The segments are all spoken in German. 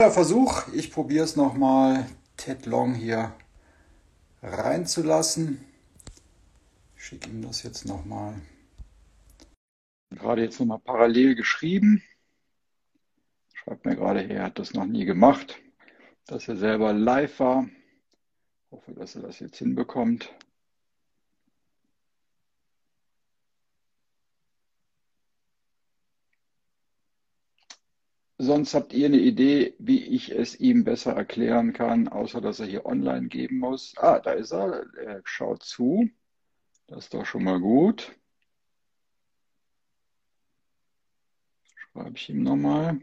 Versuch. Ich probiere es nochmal, Ted Long hier reinzulassen. Schicke ihm das jetzt nochmal. Gerade jetzt nochmal parallel geschrieben. Schreibt mir gerade her, er hat das noch nie gemacht, dass er selber live war. Hoffe, dass er das jetzt hinbekommt. Sonst habt ihr eine Idee, wie ich es ihm besser erklären kann, außer dass er hier online geben muss. Ah, da ist er. Er schaut zu. Das ist doch schon mal gut. Schreibe ich ihm nochmal.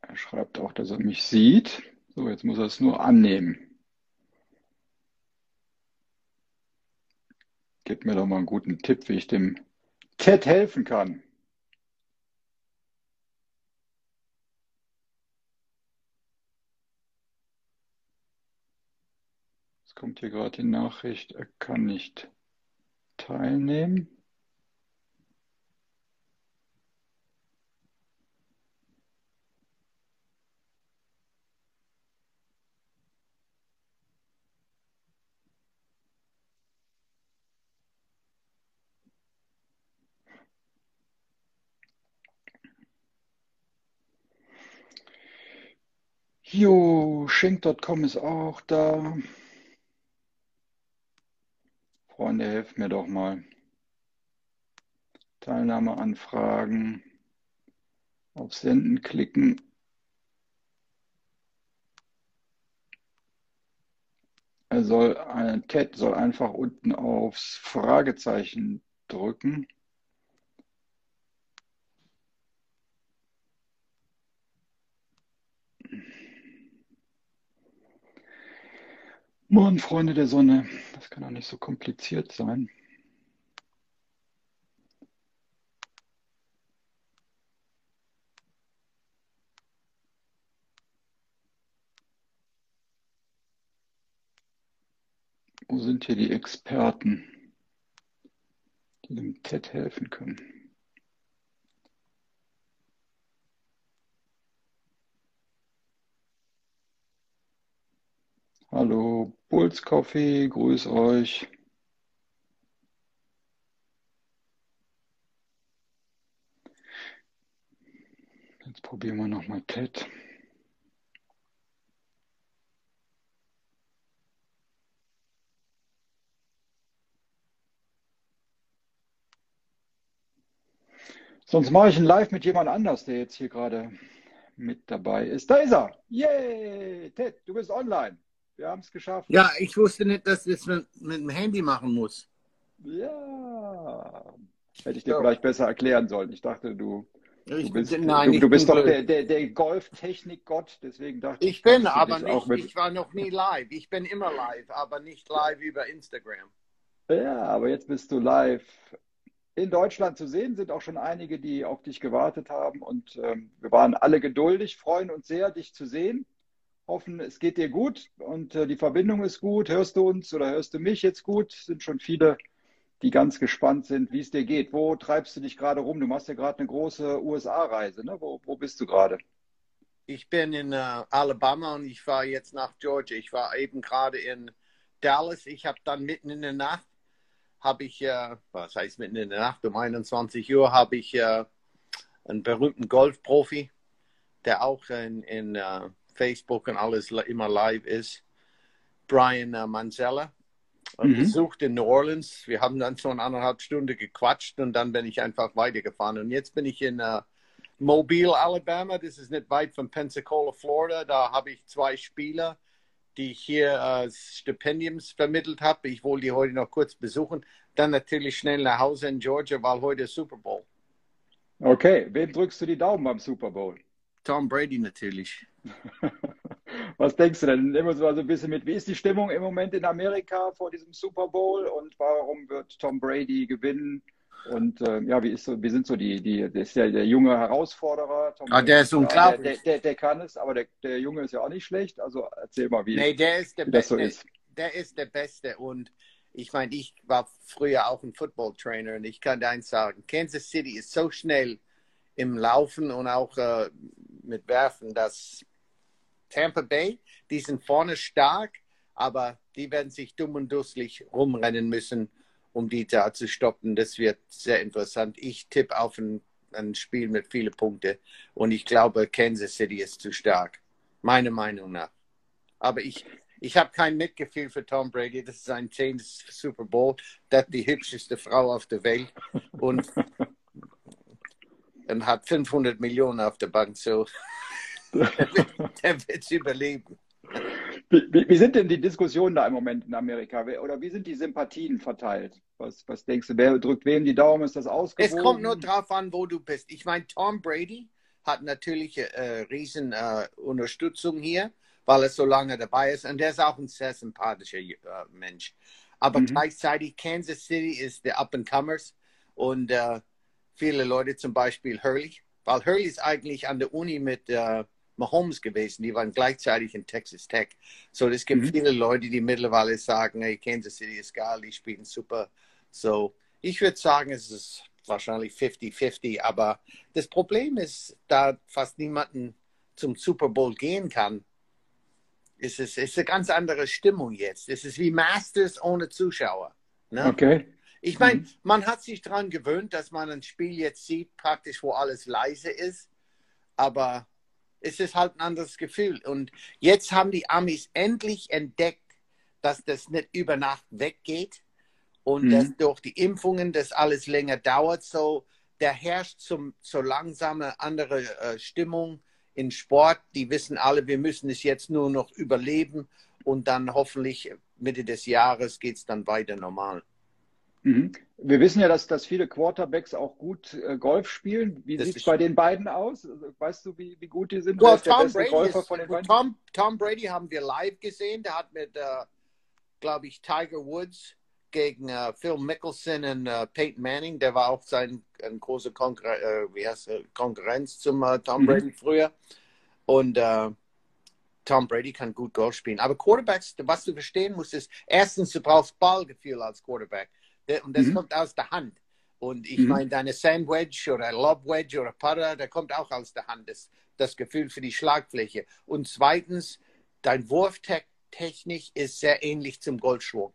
Er schreibt auch, dass er mich sieht. So, jetzt muss er es nur annehmen. Gib mir doch mal einen guten Tipp, wie ich dem Ted helfen kann. Es kommt hier gerade die Nachricht, er kann nicht teilnehmen. Jo, Schenk.com ist auch da. Freunde, helft mir doch mal. Teilnahmeanfragen. Auf Senden klicken. Er soll, ein Ted soll einfach unten aufs Fragezeichen drücken. Moin, Freunde der Sonne. Das kann doch nicht so kompliziert sein. Wo sind hier die Experten, die dem TED helfen können? Hallo, Puls Coffee, grüß euch. Jetzt probieren wir nochmal Ted. Sonst mache ich ein Live mit jemand anders, der jetzt hier gerade mit dabei ist. Da ist er. Yay! Ted, du bist online. Wir haben es geschafft. Ja, ich wusste nicht, dass ich das mit, mit dem Handy machen muss. Ja. Hätte ich dir so. vielleicht besser erklären sollen. Ich dachte, du, ich, du bist, nein, du, du bist doch der, der, der Golftechnik-Gott, deswegen dachte ich. Ich bin aber nicht, mit... ich war noch nie live. Ich bin immer live, aber nicht live über Instagram. Ja, aber jetzt bist du live in Deutschland zu sehen. Sind auch schon einige, die auf dich gewartet haben. Und ähm, wir waren alle geduldig, freuen uns sehr, dich zu sehen hoffen, es geht dir gut und äh, die Verbindung ist gut. Hörst du uns oder hörst du mich jetzt gut? Sind schon viele, die ganz gespannt sind, wie es dir geht. Wo treibst du dich gerade rum? Du machst ja gerade eine große USA-Reise. Ne? Wo, wo bist du gerade? Ich bin in äh, Alabama und ich fahre jetzt nach Georgia. Ich war eben gerade in Dallas. Ich habe dann mitten in der Nacht, habe ich, äh, was heißt mitten in der Nacht, um 21 Uhr, habe ich äh, einen berühmten Golfprofi, der auch in, in uh, Facebook und alles immer live ist, Brian uh, Manzella. Und mhm. besucht in New Orleans. Wir haben dann so eine anderthalb Stunde gequatscht und dann bin ich einfach weitergefahren. Und jetzt bin ich in uh, Mobile, Alabama. Das ist nicht weit von Pensacola, Florida. Da habe ich zwei Spieler, die ich hier uh, Stipendiums vermittelt habe. Ich wollte die heute noch kurz besuchen. Dann natürlich schnell nach Hause in Georgia, weil heute ist Super Bowl. Okay, wem drückst du die Daumen beim Super Bowl? Tom Brady natürlich. Was denkst du denn? Nehmen wir so ein bisschen mit. Wie ist die Stimmung im Moment in Amerika vor diesem Super Bowl und warum wird Tom Brady gewinnen? Und äh, ja, wie, ist so, wie sind so die, die, der ist ja der junge Herausforderer. Tom ah, der ist unglaublich. Der, der, der, kann es, aber der, der Junge ist ja auch nicht schlecht. Also erzähl mal, wie, nee, der ist der wie das so ist. Der ist der Beste. Und ich meine, ich war früher auch ein Football-Trainer und ich kann dir eins sagen, Kansas City ist so schnell im Laufen und auch äh, mit Werfen, dass Tampa Bay, die sind vorne stark, aber die werden sich dumm und dusselig rumrennen müssen, um die da zu stoppen. Das wird sehr interessant. Ich tippe auf ein, ein Spiel mit vielen Punkten und ich glaube, Kansas City ist zu stark. Meiner Meinung nach. Aber ich, ich habe kein Mitgefühl für Tom Brady. Das ist sein zehntes Super Bowl. Der hat die hübscheste Frau auf der Welt und, und hat 500 Millionen auf der Bank. So, der wird es überleben. Wie, wie, sind denn die Diskussionen da im Moment in Amerika? Oder wie sind die Sympathien verteilt? Was, was denkst du, wer drückt wem die Daumen? Ist das ausgewogen? Es kommt nur darauf an, wo du bist. Ich meine, Tom Brady hat natürlich äh, riesen äh, Unterstützung hier, weil er so lange dabei ist. Und der ist auch ein sehr sympathischer äh, Mensch. Aber mhm. gleichzeitig Kansas City ist der Up-and-Comers und äh, viele Leute, zum Beispiel Hurley, weil Hurley ist eigentlich an der Uni mit äh, Mahomes gewesen, die waren gleichzeitig in Texas Tech. So, es gibt mhm. viele Leute, die mittlerweile sagen, hey, Kansas City ist geil, die spielen super. So, ich würde sagen, es ist wahrscheinlich 50-50, aber das Problem ist, da fast niemanden zum Super Bowl gehen kann, ist es ist eine ganz andere Stimmung jetzt. Es ist wie Masters ohne Zuschauer. Ne? Okay. Ich meine, mhm. man hat sich daran gewöhnt, dass man ein Spiel jetzt sieht, praktisch wo alles leise ist. Aber es ist halt ein anderes Gefühl. Und jetzt haben die Amis endlich entdeckt, dass das nicht über Nacht weggeht und mhm. dass durch die Impfungen das alles länger dauert. So, da herrscht zum, so langsame andere äh, Stimmung in Sport. Die wissen alle, wir müssen es jetzt nur noch überleben und dann hoffentlich Mitte des Jahres geht es dann weiter normal. Mhm. Wir wissen ja, dass, dass viele Quarterbacks auch gut äh, Golf spielen. Wie sieht es bei den beiden aus? Also, weißt du, wie, wie gut die sind? Well, Tom, Brady ist, Tom, Tom, Brady haben wir live gesehen. Der hat mit, äh, glaube ich, Tiger Woods gegen äh, Phil Mickelson und äh, Peyton Manning, der war auch sein ein großer Konkur äh, wie heißt, Konkurrenz zum äh, Tom mhm. Brady früher. Und Tom Brady kann gut Golf spielen. Aber Quarterbacks, was du verstehen musst, ist, erstens, du brauchst Ballgefühl als Quarterback. Und das mhm. kommt aus der Hand. Und ich mhm. meine, deine Sandwedge oder Lobwedge oder Putter, der kommt auch aus der Hand. Das, das Gefühl für die Schlagfläche. Und zweitens, dein Wurftechnik ist sehr ähnlich zum Goldschwung.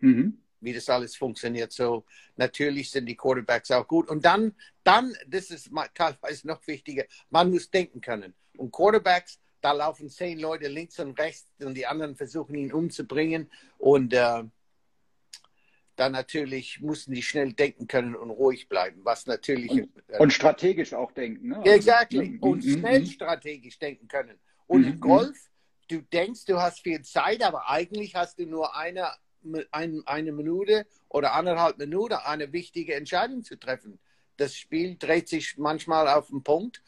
Mhm. Wie das alles funktioniert. So, natürlich sind die Quarterbacks auch gut. Und dann, dann, das ist teilweise noch wichtiger, man muss denken können. Und Quarterbacks, da laufen zehn Leute links und rechts und die anderen versuchen ihn umzubringen. Und äh, dann natürlich mussten die schnell denken können und ruhig bleiben, was natürlich. Und, und strategisch auch denken. Ne? Exactly. Also, und schnell strategisch denken können. Und im Golf, du denkst, du hast viel Zeit, aber eigentlich hast du nur eine, ein, eine Minute oder anderthalb Minuten, eine wichtige Entscheidung zu treffen. Das Spiel dreht sich manchmal auf den Punkt,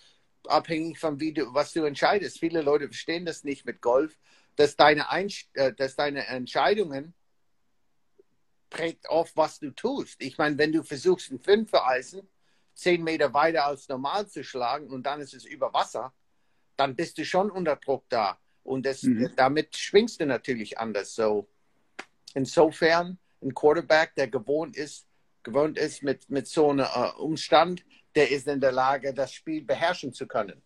abhängig von wie du, was du entscheidest. Viele Leute verstehen das nicht mit Golf, dass deine, Einst äh, dass deine Entscheidungen prägt oft, was du tust. Ich meine, wenn du versuchst, ein Fünfer-Eisen zehn Meter weiter als normal zu schlagen und dann ist es über Wasser, dann bist du schon unter Druck da. Und das, mhm. damit schwingst du natürlich anders. So, insofern, ein Quarterback, der gewohnt ist, gewohnt ist mit, mit so einem uh, Umstand, der ist in der Lage, das Spiel beherrschen zu können.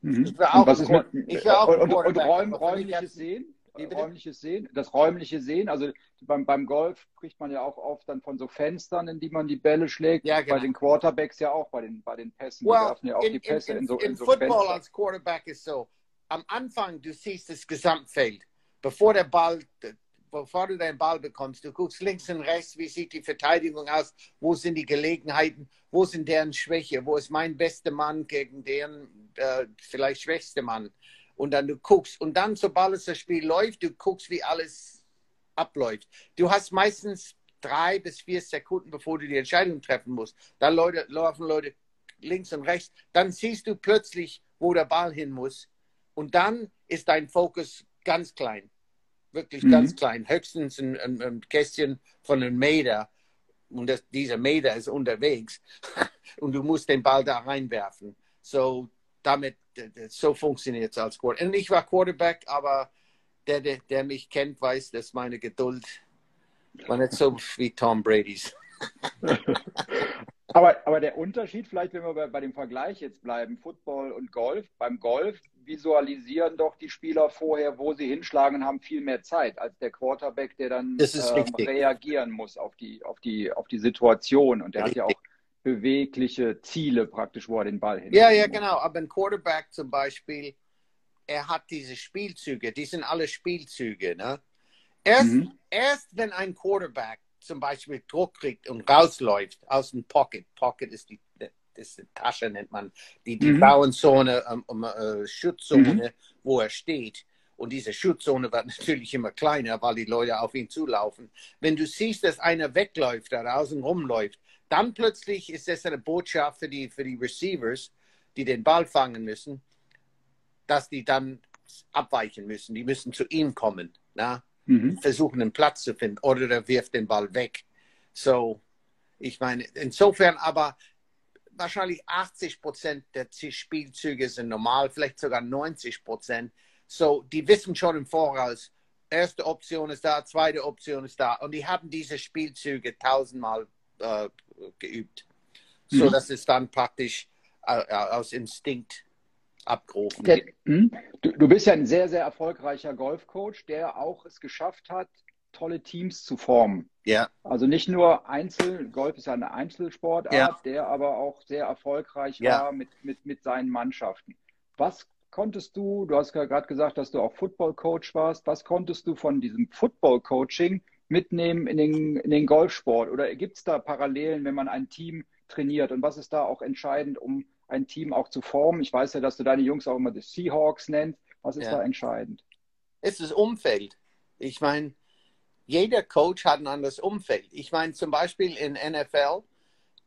Mhm. Ich will auch, mit, ich will auch und, und, und räum, räumliches Sehen? Räumliches Sehen, das räumliche Sehen. Also beim, beim Golf spricht man ja auch oft dann von so Fenstern, in die man die Bälle schlägt. Ja, genau. Bei den Quarterbacks ja auch, bei den, bei den Pässen. Well, die werfen ja auch in, die Pässe in, in, in so, in so Football Fenster. als Quarterback ist so, am Anfang, du siehst das Gesamtfeld. Bevor der Ball, bevor du den Ball bekommst, du guckst links und rechts, wie sieht die Verteidigung aus, wo sind die Gelegenheiten, wo sind deren Schwäche, wo ist mein bester Mann gegen deren äh, vielleicht schwächste Mann und dann du guckst und dann, sobald es das Spiel läuft, du guckst, wie alles abläuft. Du hast meistens drei bis vier Sekunden, bevor du die Entscheidung treffen musst. Dann Leute, laufen Leute links und rechts. Dann siehst du plötzlich, wo der Ball hin muss. Und dann ist dein Fokus ganz klein. Wirklich mhm. ganz klein. Höchstens ein, ein, ein Kästchen von einem Meter und das, dieser Meter ist unterwegs und du musst den Ball da reinwerfen. So, damit, so funktioniert es als Quarterback. Und ich war Quarterback, aber der, der, der mich kennt, weiß, dass meine Geduld war nicht so wie Tom Brady's. aber, aber der Unterschied, vielleicht wenn wir bei, bei, dem Vergleich jetzt bleiben, Football und Golf, beim Golf visualisieren doch die Spieler vorher, wo sie hinschlagen und haben viel mehr Zeit als der Quarterback, der dann ähm, reagieren muss auf die, auf, die, auf die Situation. Und der richtig. hat ja auch bewegliche Ziele praktisch, wo er den Ball hin. Ja, ja, genau. Aber ein Quarterback zum Beispiel, er hat diese Spielzüge, die sind alle Spielzüge. Ne? Erst, mhm. erst wenn ein Quarterback zum Beispiel Druck kriegt und rausläuft aus dem Pocket, Pocket ist die, das ist die Tasche, nennt man, die, die mhm. Bauenzone, um, um, uh, Schutzzone, mhm. wo er steht. Und diese Schutzzone wird natürlich immer kleiner, weil die Leute auf ihn zulaufen. Wenn du siehst, dass einer wegläuft, da draußen rumläuft, dann plötzlich ist das eine Botschaft für die, für die Receivers, die den Ball fangen müssen, dass die dann abweichen müssen. Die müssen zu ihm kommen. Na? Mhm. Versuchen einen Platz zu finden oder er wirft den Ball weg. So, ich meine, insofern aber wahrscheinlich 80 Prozent der Spielzüge sind normal, vielleicht sogar 90 Prozent. So, die wissen schon im Voraus, erste Option ist da, zweite Option ist da. Und die haben diese Spielzüge tausendmal äh, geübt. So mhm. dass es dann praktisch äh, äh aus Instinkt abgerufen der, hm? du, du, bist ja ein sehr, sehr erfolgreicher Golfcoach, der auch es geschafft hat, tolle Teams zu formen. Ja. Also nicht nur Einzel, Golf ist ja eine Einzelsportart, ja. der aber auch sehr erfolgreich ja. war mit, mit, mit seinen Mannschaften. Was konntest du, du hast gerade gesagt, dass du auch Football-Coach warst, was konntest du von diesem Football-Coaching mitnehmen in den, in den Golfsport? Oder gibt es da Parallelen, wenn man ein Team trainiert? Und was ist da auch entscheidend, um ein Team auch zu formen? Ich weiß ja, dass du deine Jungs auch immer die Seahawks nennst. Was ist ja. da entscheidend? Es ist das Umfeld. Ich meine, jeder Coach hat ein anderes Umfeld. Ich meine, zum Beispiel in NFL,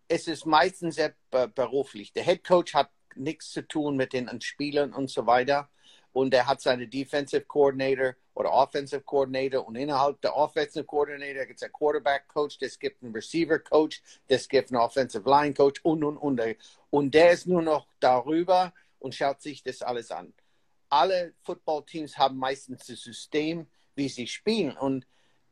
es ist meistens sehr beruflich. Der Head Coach hat nichts zu tun mit den Spielern und so weiter und er hat seine Defensive Coordinator oder Offensive Coordinator und innerhalb der Offensive Coordinator gibt es einen Quarterback Coach, es gibt einen Receiver Coach, es gibt einen Offensive Line Coach und und und. Und der ist nur noch darüber und schaut sich das alles an. Alle Footballteams haben meistens das System, wie sie spielen und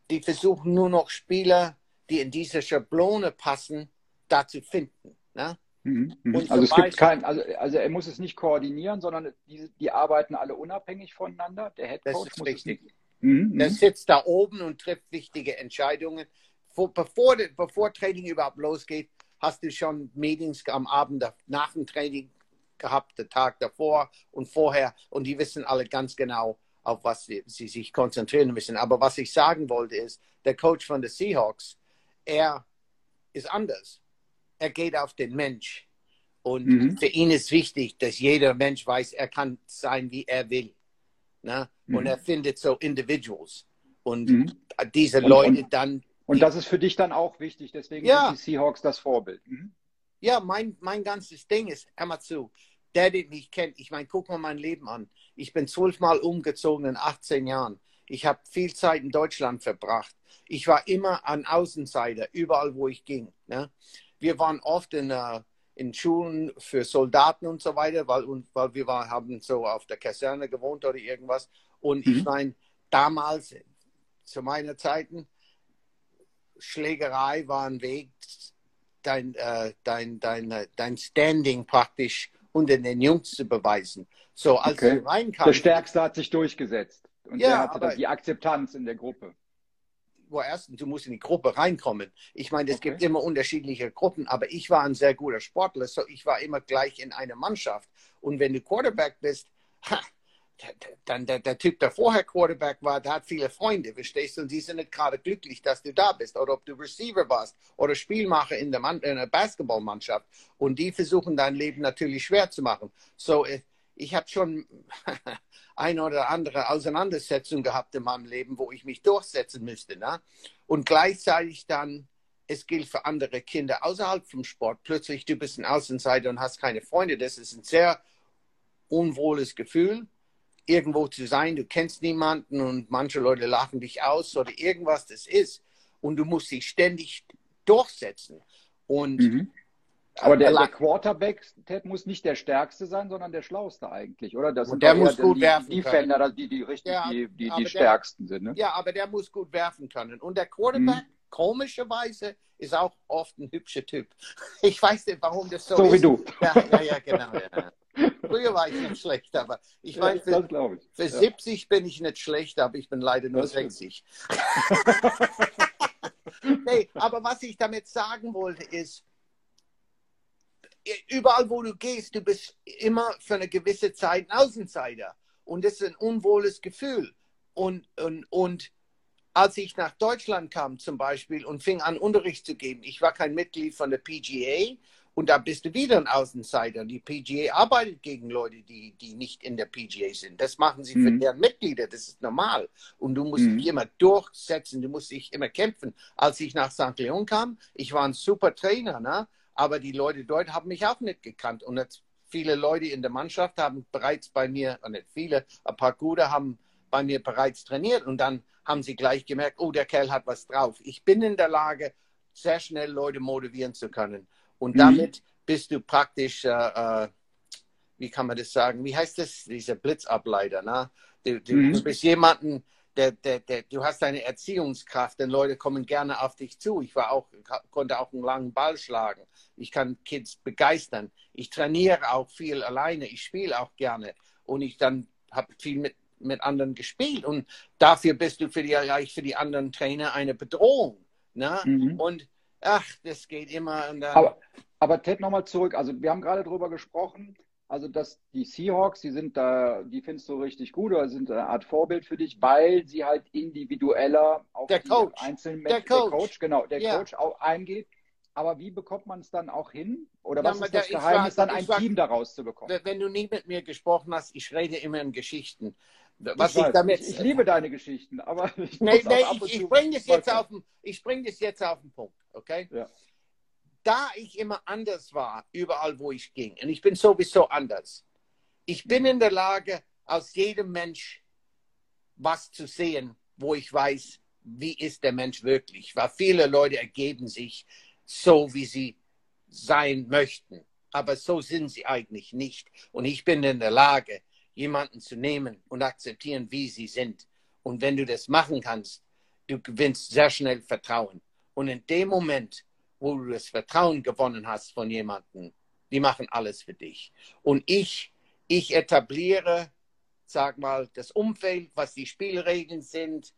die versuchen nur noch Spieler, die in diese Schablone passen, da zu finden. Ne? Mhm, mhm. Also es gibt kein, also, also er muss es nicht koordinieren, sondern die, die arbeiten alle unabhängig voneinander. Der Head Coach ist richtig. Mhm, der sitzt da oben und trifft wichtige Entscheidungen. Vor, bevor, bevor Training überhaupt losgeht, hast du schon Meetings am Abend nach dem Training gehabt, den Tag davor und vorher. Und die wissen alle ganz genau, auf was sie, sie sich konzentrieren müssen. Aber was ich sagen wollte ist, der Coach von den Seahawks, er ist anders er geht auf den Mensch. Und mhm. für ihn ist wichtig, dass jeder Mensch weiß, er kann sein, wie er will. Ne? Mhm. Und er findet so Individuals. Und mhm. diese Leute und, dann. Und das ist für dich dann auch wichtig, deswegen ja. sind die Seahawks das Vorbild. Mhm. Ja, mein, mein ganzes Ding ist, hör mal zu, der, den mich kennt, ich meine, guck mal mein Leben an. Ich bin zwölfmal umgezogen in 18 Jahren. Ich habe viel Zeit in Deutschland verbracht. Ich war immer an Außenseiter, überall wo ich ging. Ne? Wir waren oft in, uh, in Schulen für Soldaten und so weiter, weil, und, weil wir war, haben so auf der Kaserne gewohnt oder irgendwas. Und mhm. ich meine, damals, zu meiner Zeiten, Schlägerei war ein Weg, dein, äh, dein, dein, äh, dein Standing praktisch unter den Jungs zu beweisen. So, als okay. du reinkamst. Der Stärkste hat sich durchgesetzt. Und ja, der hatte aber, die Akzeptanz in der Gruppe wo erstens, du musst in die Gruppe reinkommen. Ich meine, es okay. gibt immer unterschiedliche Gruppen, aber ich war ein sehr guter Sportler, so ich war immer gleich in einer Mannschaft. Und wenn du Quarterback bist, ha, dann der, der, Typ, der vorher Quarterback war, der hat viele Freunde, verstehst du? Und die sind nicht gerade glücklich, dass du da bist. Oder ob du Receiver warst oder Spielmacher in der, Mann, in der Basketballmannschaft. Und die versuchen dein Leben natürlich schwer zu machen. So, äh, ich habe schon eine oder andere Auseinandersetzung gehabt in meinem Leben, wo ich mich durchsetzen müsste. Ne? Und gleichzeitig dann, es gilt für andere Kinder außerhalb vom Sport. Plötzlich, du bist ein Außenseiter und hast keine Freunde. Das ist ein sehr unwohles Gefühl, irgendwo zu sein. Du kennst niemanden und manche Leute lachen dich aus oder irgendwas das ist. Und du musst dich ständig durchsetzen. Und mhm. Aber der, der, Quarterback, Ted, muss nicht der stärkste sein, sondern der schlauste eigentlich, oder? Das sind der muss gut die, werfen die Defender, können. die, die richtig ja, die, die, die stärksten sind. Ne? Ja, aber der muss gut werfen können. Und der Quarterback, mhm. komischerweise, ist auch oft ein hübscher Typ. Ich weiß nicht, warum das so, so ist. So wie du. Ja, ja, ja genau. Ja. Früher war ich nicht schlecht, aber ich meine, für, ich. für ja. 70 bin ich nicht schlecht, aber ich bin leider nur das 60. nee, aber was ich damit sagen wollte ist, überall wo du gehst, du bist immer für eine gewisse Zeit ein Außenseiter. Und das ist ein unwohles Gefühl. Und, und, und als ich nach Deutschland kam zum Beispiel und fing an, Unterricht zu geben, ich war kein Mitglied von der PGA und da bist du wieder ein Außenseiter. Die PGA arbeitet gegen Leute, die, die nicht in der PGA sind. Das machen sie mhm. für deren Mitglieder, das ist normal. Und du musst mhm. dich immer durchsetzen, du musst dich immer kämpfen. Als ich nach St. Leon kam, ich war ein super Trainer, ne? Aber die Leute dort haben mich auch nicht gekannt. Und jetzt viele Leute in der Mannschaft haben bereits bei mir, äh, nicht viele, ein paar gute haben bei mir bereits trainiert und dann haben sie gleich gemerkt, oh, der Kerl hat was drauf. Ich bin in der Lage, sehr schnell Leute motivieren zu können. Und mhm. damit bist du praktisch, äh, äh, wie kann man das sagen, wie heißt das, dieser Blitzableiter. Ne? Du, du, mhm. du bist jemanden, der, der, der, du hast deine Erziehungskraft, denn Leute kommen gerne auf dich zu. Ich war auch, konnte auch einen langen Ball schlagen. Ich kann Kids begeistern. Ich trainiere auch viel alleine. Ich spiele auch gerne. Und ich dann habe viel mit, mit anderen gespielt. Und dafür bist du für die, für die anderen Trainer eine Bedrohung. Ne? Mhm. Und ach, das geht immer. aber, aber Ted, nochmal zurück. Also wir haben gerade darüber gesprochen, also dass die Seahawks, die sind da, die findest du richtig gut oder sind eine Art Vorbild für dich, weil sie halt individueller auf der die Coach. einzelnen Menschen, der Coach. der Coach, genau, der ja. Coach auch eingeht. Aber wie bekommt man es dann auch hin? Oder was ja, ist das Geheimnis, war, dann ein war, Team daraus zu bekommen? Wenn du nie mit mir gesprochen hast, ich rede immer in Geschichten. Was ich, ich damit, ich, ich, liebe deine Geschichten, aber ich, nee, nee, ich, ich bringe das, jetzt auf den, bring das jetzt auf den Punkt, okay? Ja. Da ich immer anders war, überall wo ich ging, und ich bin sowieso anders, ich bin in der Lage, aus jedem Mensch was zu sehen, wo ich weiß, wie ist der Mensch wirklich. Weil viele Leute ergeben sich so, wie sie sein möchten. Aber so sind sie eigentlich nicht. Und ich bin in der Lage, jemanden zu nehmen und akzeptieren, wie sie sind. Und wenn du das machen kannst, du gewinnst sehr schnell Vertrauen. Und in dem Moment, wo du das Vertrauen gewonnen hast von jemandem, die machen alles für dich. Und ich, ich etabliere, sag mal, das Umfeld, was die Spielregeln sind,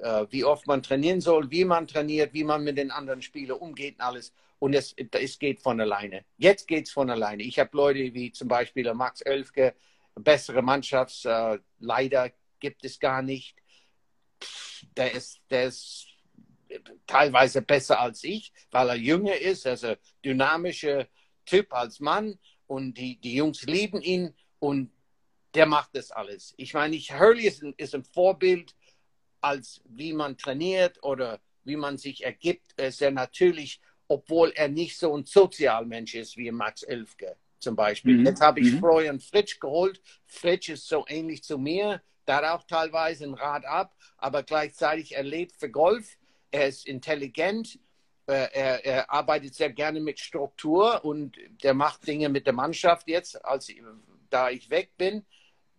äh, wie oft man trainieren soll, wie man trainiert, wie man mit den anderen Spielern umgeht und alles. Und es, es geht von alleine. Jetzt geht es von alleine. Ich habe Leute wie zum Beispiel Max Oelfke, bessere Mannschaftsleiter äh, gibt es gar nicht. Der ist, der ist teilweise besser als ich, weil er jünger ist, er ist ein dynamischer Typ als Mann und die, die Jungs lieben ihn und der macht das alles. Ich meine, ich, Hurley ist ein, ist ein Vorbild als wie man trainiert oder wie man sich ergibt, sehr natürlich, obwohl er nicht so ein Sozialmensch ist wie Max Elfke zum Beispiel. Mhm. Jetzt habe ich mhm. Florian Fritsch geholt. Fritsch ist so ähnlich zu mir, da auch teilweise ein Rad ab, aber gleichzeitig er lebt für Golf. Er ist intelligent, äh, er, er, arbeitet sehr gerne mit Struktur und der macht Dinge mit der Mannschaft jetzt, als da ich weg bin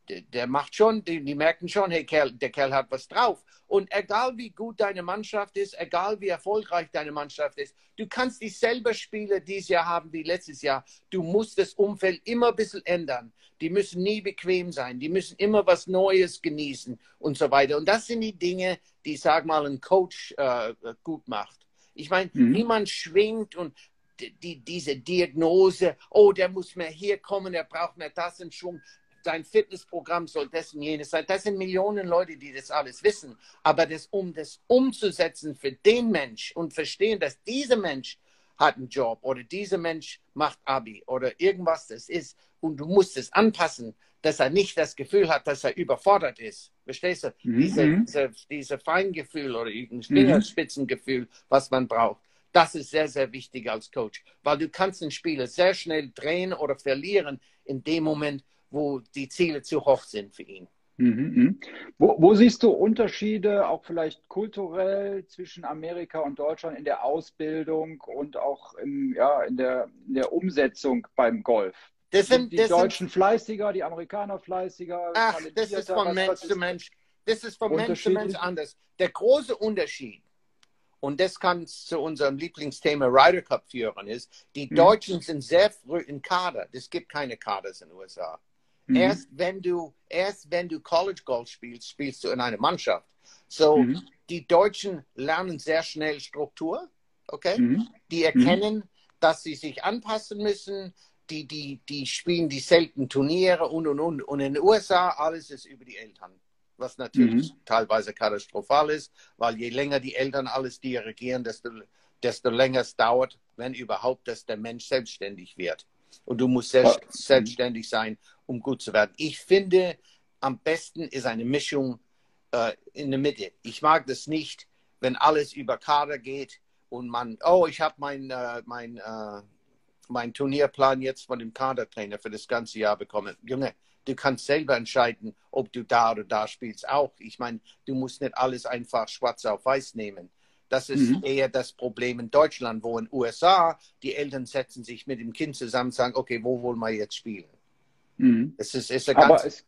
der, der macht schon, die, die, merken schon, hey, Kerl, der Kerl hat was drauf. Und egal wie gut deine Mannschaft ist, egal wie erfolgreich deine Mannschaft ist, du kannst dieselbe Spiele dieses Jahr haben wie letztes Jahr. Du musst das Umfeld immer ein bisschen ändern. Die müssen nie bequem sein. Die müssen immer was Neues genießen und so weiter. Und das sind die Dinge, die, sag mal, ein Coach äh, gut macht. Ich meine, mhm. niemand schwingt und die, diese Diagnose, oh, der muss mehr hier kommen, er braucht mehr das in Schwung dein Fitnessprogramm soll das und jenes sein. Das sind Millionen Leute, die das alles wissen. Aber das, um das umzusetzen für den Mensch und verstehen, dass dieser Mensch hat einen Job oder dieser Mensch macht Abi oder irgendwas das ist und du musst es anpassen, dass er nicht das Gefühl hat, dass er überfordert ist. Verstehst du? Mhm. Diese, diese, diese Feingefühl oder ein mhm. Fingerspitzengefühl, was man braucht. Das ist sehr, sehr wichtig als Coach, weil du kannst einen Spieler sehr schnell drehen oder verlieren in dem Moment, wo die Ziele zu hoch sind für ihn. Mhm, mhm. Wo, wo, siehst du Unterschiede, auch vielleicht kulturell, zwischen Amerika und Deutschland in der Ausbildung und auch im, ja, in, der, in der Umsetzung beim Golf? Das sind, die das Deutschen sind, fleißiger, die Amerikaner fleißiger? Ach, das ist von Mensch zu Mensch. Das ist von Mensch zu Mensch anders. Der große Unterschied, und das kann zu unserem Lieblingsthema Ryder Cup führen, ist, die mhm. Deutschen sind sehr früh in Kader. Es gibt keine Kaders in den USA. Mhm. Erst wenn du, erst wenn du College Golf spielst, spielst du in einer Mannschaft. So, mhm. die Deutschen lernen sehr schnell Struktur, okay? Mhm. Die mhm. erkennen, dass sie sich anpassen müssen. Die, die, die spielen die selten Turniere und, und, und. Und in den USA, alles ist über die Eltern. Was natürlich mhm. teilweise katastrophal ist, weil je länger die Eltern alles dirigieren, desto, desto länger es dauert, wenn überhaupt, dass der Mensch selbstständig wird. Und du musst selbst, selbstständig sein, um gut zu werden. Ich finde, am besten ist eine Mischung äh, in der Mitte. Ich mag das nicht, wenn alles über Kader geht und man, oh, ich habe mein, äh, mein, äh, mein Turnierplan jetzt von dem Kadertrainer für das ganze Jahr bekommen. Junge, du kannst selber entscheiden, ob du da oder da spielst. Auch, ich meine, du musst nicht alles einfach schwarz auf weiß nehmen. Das ist mhm. eher das Problem in Deutschland, wo in den USA die Eltern setzen sich mit dem Kind zusammen und sagen, okay, wo wollen wir jetzt spielen? Mhm. Es ist, ist Aber es,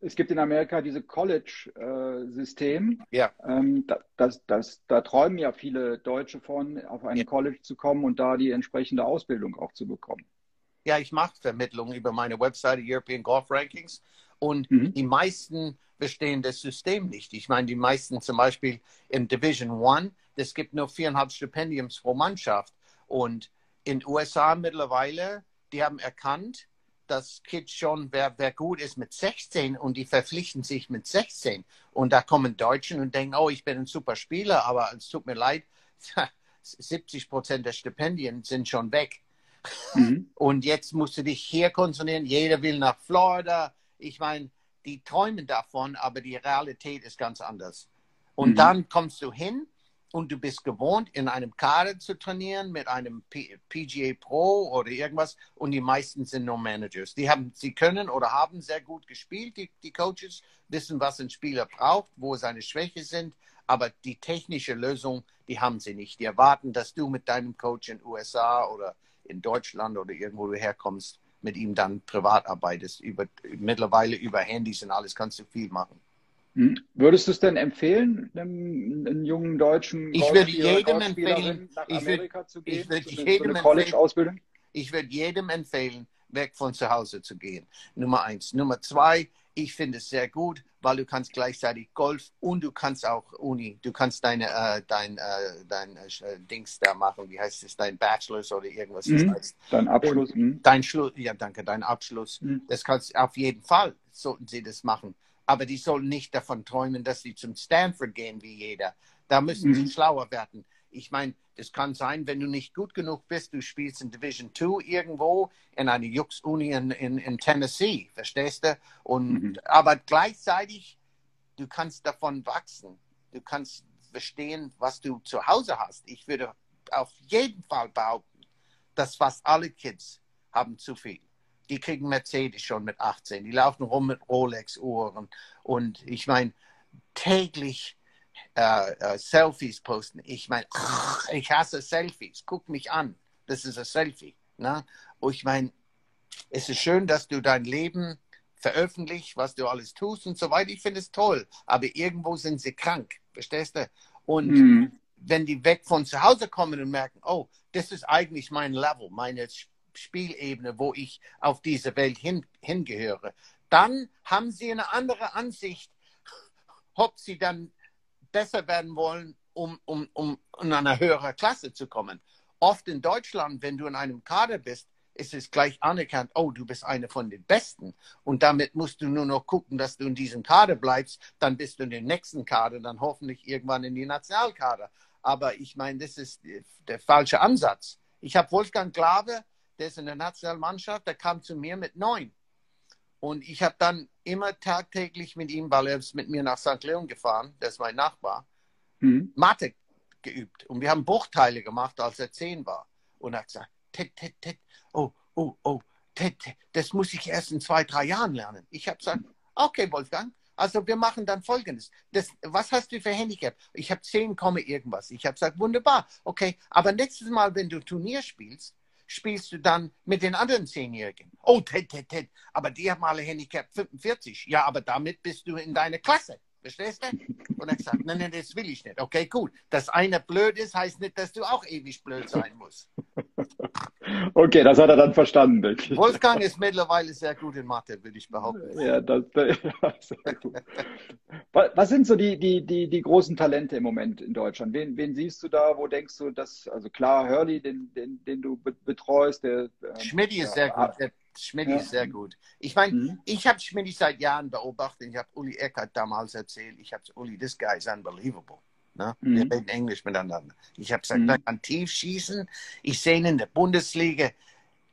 es gibt in Amerika dieses College-System. Äh, ja. Ähm, das, das, da träumen ja viele Deutsche von, auf ein ja. College zu kommen und da die entsprechende Ausbildung auch zu bekommen. Ja, ich mache Vermittlungen über meine Webseite European Golf Rankings und mhm. die meisten verstehen das System nicht. Ich meine, die meisten zum Beispiel in Division One, es gibt nur viereinhalb Stipendiums pro Mannschaft und in den USA mittlerweile, die haben erkannt, dass Kids schon, wer, wer gut ist mit 16 und die verpflichten sich mit 16. Und da kommen Deutschen und denken, oh, ich bin ein super Spieler, aber es tut mir leid, 70 Prozent der Stipendien sind schon weg. Mhm. Und jetzt musst du dich hier konzentrieren. Jeder will nach Florida. Ich meine, die träumen davon, aber die Realität ist ganz anders. Und mhm. dann kommst du hin und du bist gewohnt, in einem Kader zu trainieren mit einem P PGA Pro oder irgendwas und die meisten sind nur Managers. Die haben, sie können oder haben sehr gut gespielt, die, die Coaches wissen, was ein Spieler braucht, wo seine Schwächen sind, aber die technische Lösung, die haben sie nicht. Die erwarten, dass du mit deinem Coach in USA oder in Deutschland oder irgendwo du herkommst, mit ihm dann privat arbeitest. Über, mittlerweile über Handys und alles kannst du viel machen. Hm. Würdest du es denn empfehlen, einem, einem jungen deutschen ich würde jedem empfehlen, nach ich Amerika würd, zu gehen, ich würde jedem College-Ausbildung? Ich würde jedem empfehlen, weg von zu Hause zu gehen. Nummer eins. Nummer zwei, ich finde es sehr gut, weil du kannst gleichzeitig Golf und du kannst auch Uni. Du kannst deine äh, dein, äh, dein äh, Dings da machen. Wie heißt es? Dein Bachelor oder irgendwas. Mhm. Das heißt. Dein Abschluss. Mhm. Dein Schluss. Ja, danke. Dein Abschluss. Mhm. Das kannst auf jeden Fall sollten sie das machen aber die sollen nicht davon träumen, dass sie zum Stanford gehen wie jeder. Da müssen mhm. sie schlauer werden. Ich meine, es kann sein, wenn du nicht gut genug bist, du spielst in Division 2 irgendwo in einer Jux-Uni in, in, in, Tennessee, verstehst du? Und, mhm. Aber gleichzeitig, du kannst davon wachsen. Du kannst verstehen, was du zu Hause hast. Ich würde auf jeden Fall behaupten, dass fast alle Kids haben zu viel die kriegen Mercedes schon mit 18, die laufen rum mit Rolex-Uhren. Und ich meine, täglich äh, äh, Selfies posten. Ich meine, ich hasse Selfies. Guck mich an. Das ist ein Selfie. Ne? Und ich meine, es ist schön, dass du dein Leben veröffentlichst, was du alles tust und so weiter. Ich finde es toll. Aber irgendwo sind sie krank. Verstehst du? Und mhm. wenn die weg von zu Hause kommen und merken, oh, das ist eigentlich mein Level, meine Spielebene, wo ich auf diese Welt hin, hingehöre, dann haben sie eine andere Ansicht, ob sie dann besser werden wollen, um, um, um in eine höhere Klasse zu kommen. Oft in Deutschland, wenn du in einem Kader bist, ist es gleich anerkannt, oh, du bist einer von den Besten. Und damit musst du nur noch gucken, dass du in diesem Kader bleibst. Dann bist du in den nächsten Kader, dann hoffentlich irgendwann in die Nationalkader. Aber ich meine, das ist der falsche Ansatz. Ich habe Wolfgang Glave der ist in der Nationalmannschaft, der kam zu mir mit neun. Und ich habe dann immer tagtäglich mit ihm, weil er ist mit mir nach St. Leon gefahren, der ist mein Nachbar, mhm. Mathe geübt. Und wir haben Bruchteile gemacht, als er zehn war. Und er hat gesagt, Ted, Ted, Ted, oh, oh, oh, Ted, Ted, das muss ich erst in zwei, drei Jahren lernen. Ich habe gesagt, okay, Wolfgang, Also wir machen dann Folgendes. Das, was hast du für Handicap? Ich habe 10, irgendwas. Ich habe gesagt, wunderbar. Okay, aber nächstes Mal, wenn du Turnier spielst, spielst du dann mit den anderen Zehnjährigen. Oh, Ted, Ted, Ted, aber die haben alle Handicap 45. Ja, aber damit bist du in deiner Klasse. Verstehst du? Und er sagt, nein, nein, das will ich nicht. Okay, gut. Dass einer blöd ist, heißt nicht, dass du auch ewig blöd sein musst. Okay, das hat er dann verstanden, denke ich. Wolfgang ist mittlerweile sehr gut in Mathe, würde ich behaupten. Ja, das, ja, sehr gut. Was sind so die, die, die, die großen Talente im Moment in Deutschland? Wen, wen siehst du da? Wo denkst du, dass, also klar, Hurley, den, den, den du betreust, der. Ähm, Schmidti ist sehr gut. Schmidt ja. ist sehr gut. Ich meine, mhm. ich habe Schmidt seit Jahren beobachtet. Ich habe Uli Eckert damals erzählt. Ich habe Uli, this guy is unbelievable. Ne? Mhm. Wir reden Englisch miteinander. Ich habe gesagt, mhm. er kann tief schießen. Ich sehe ihn in der Bundesliga.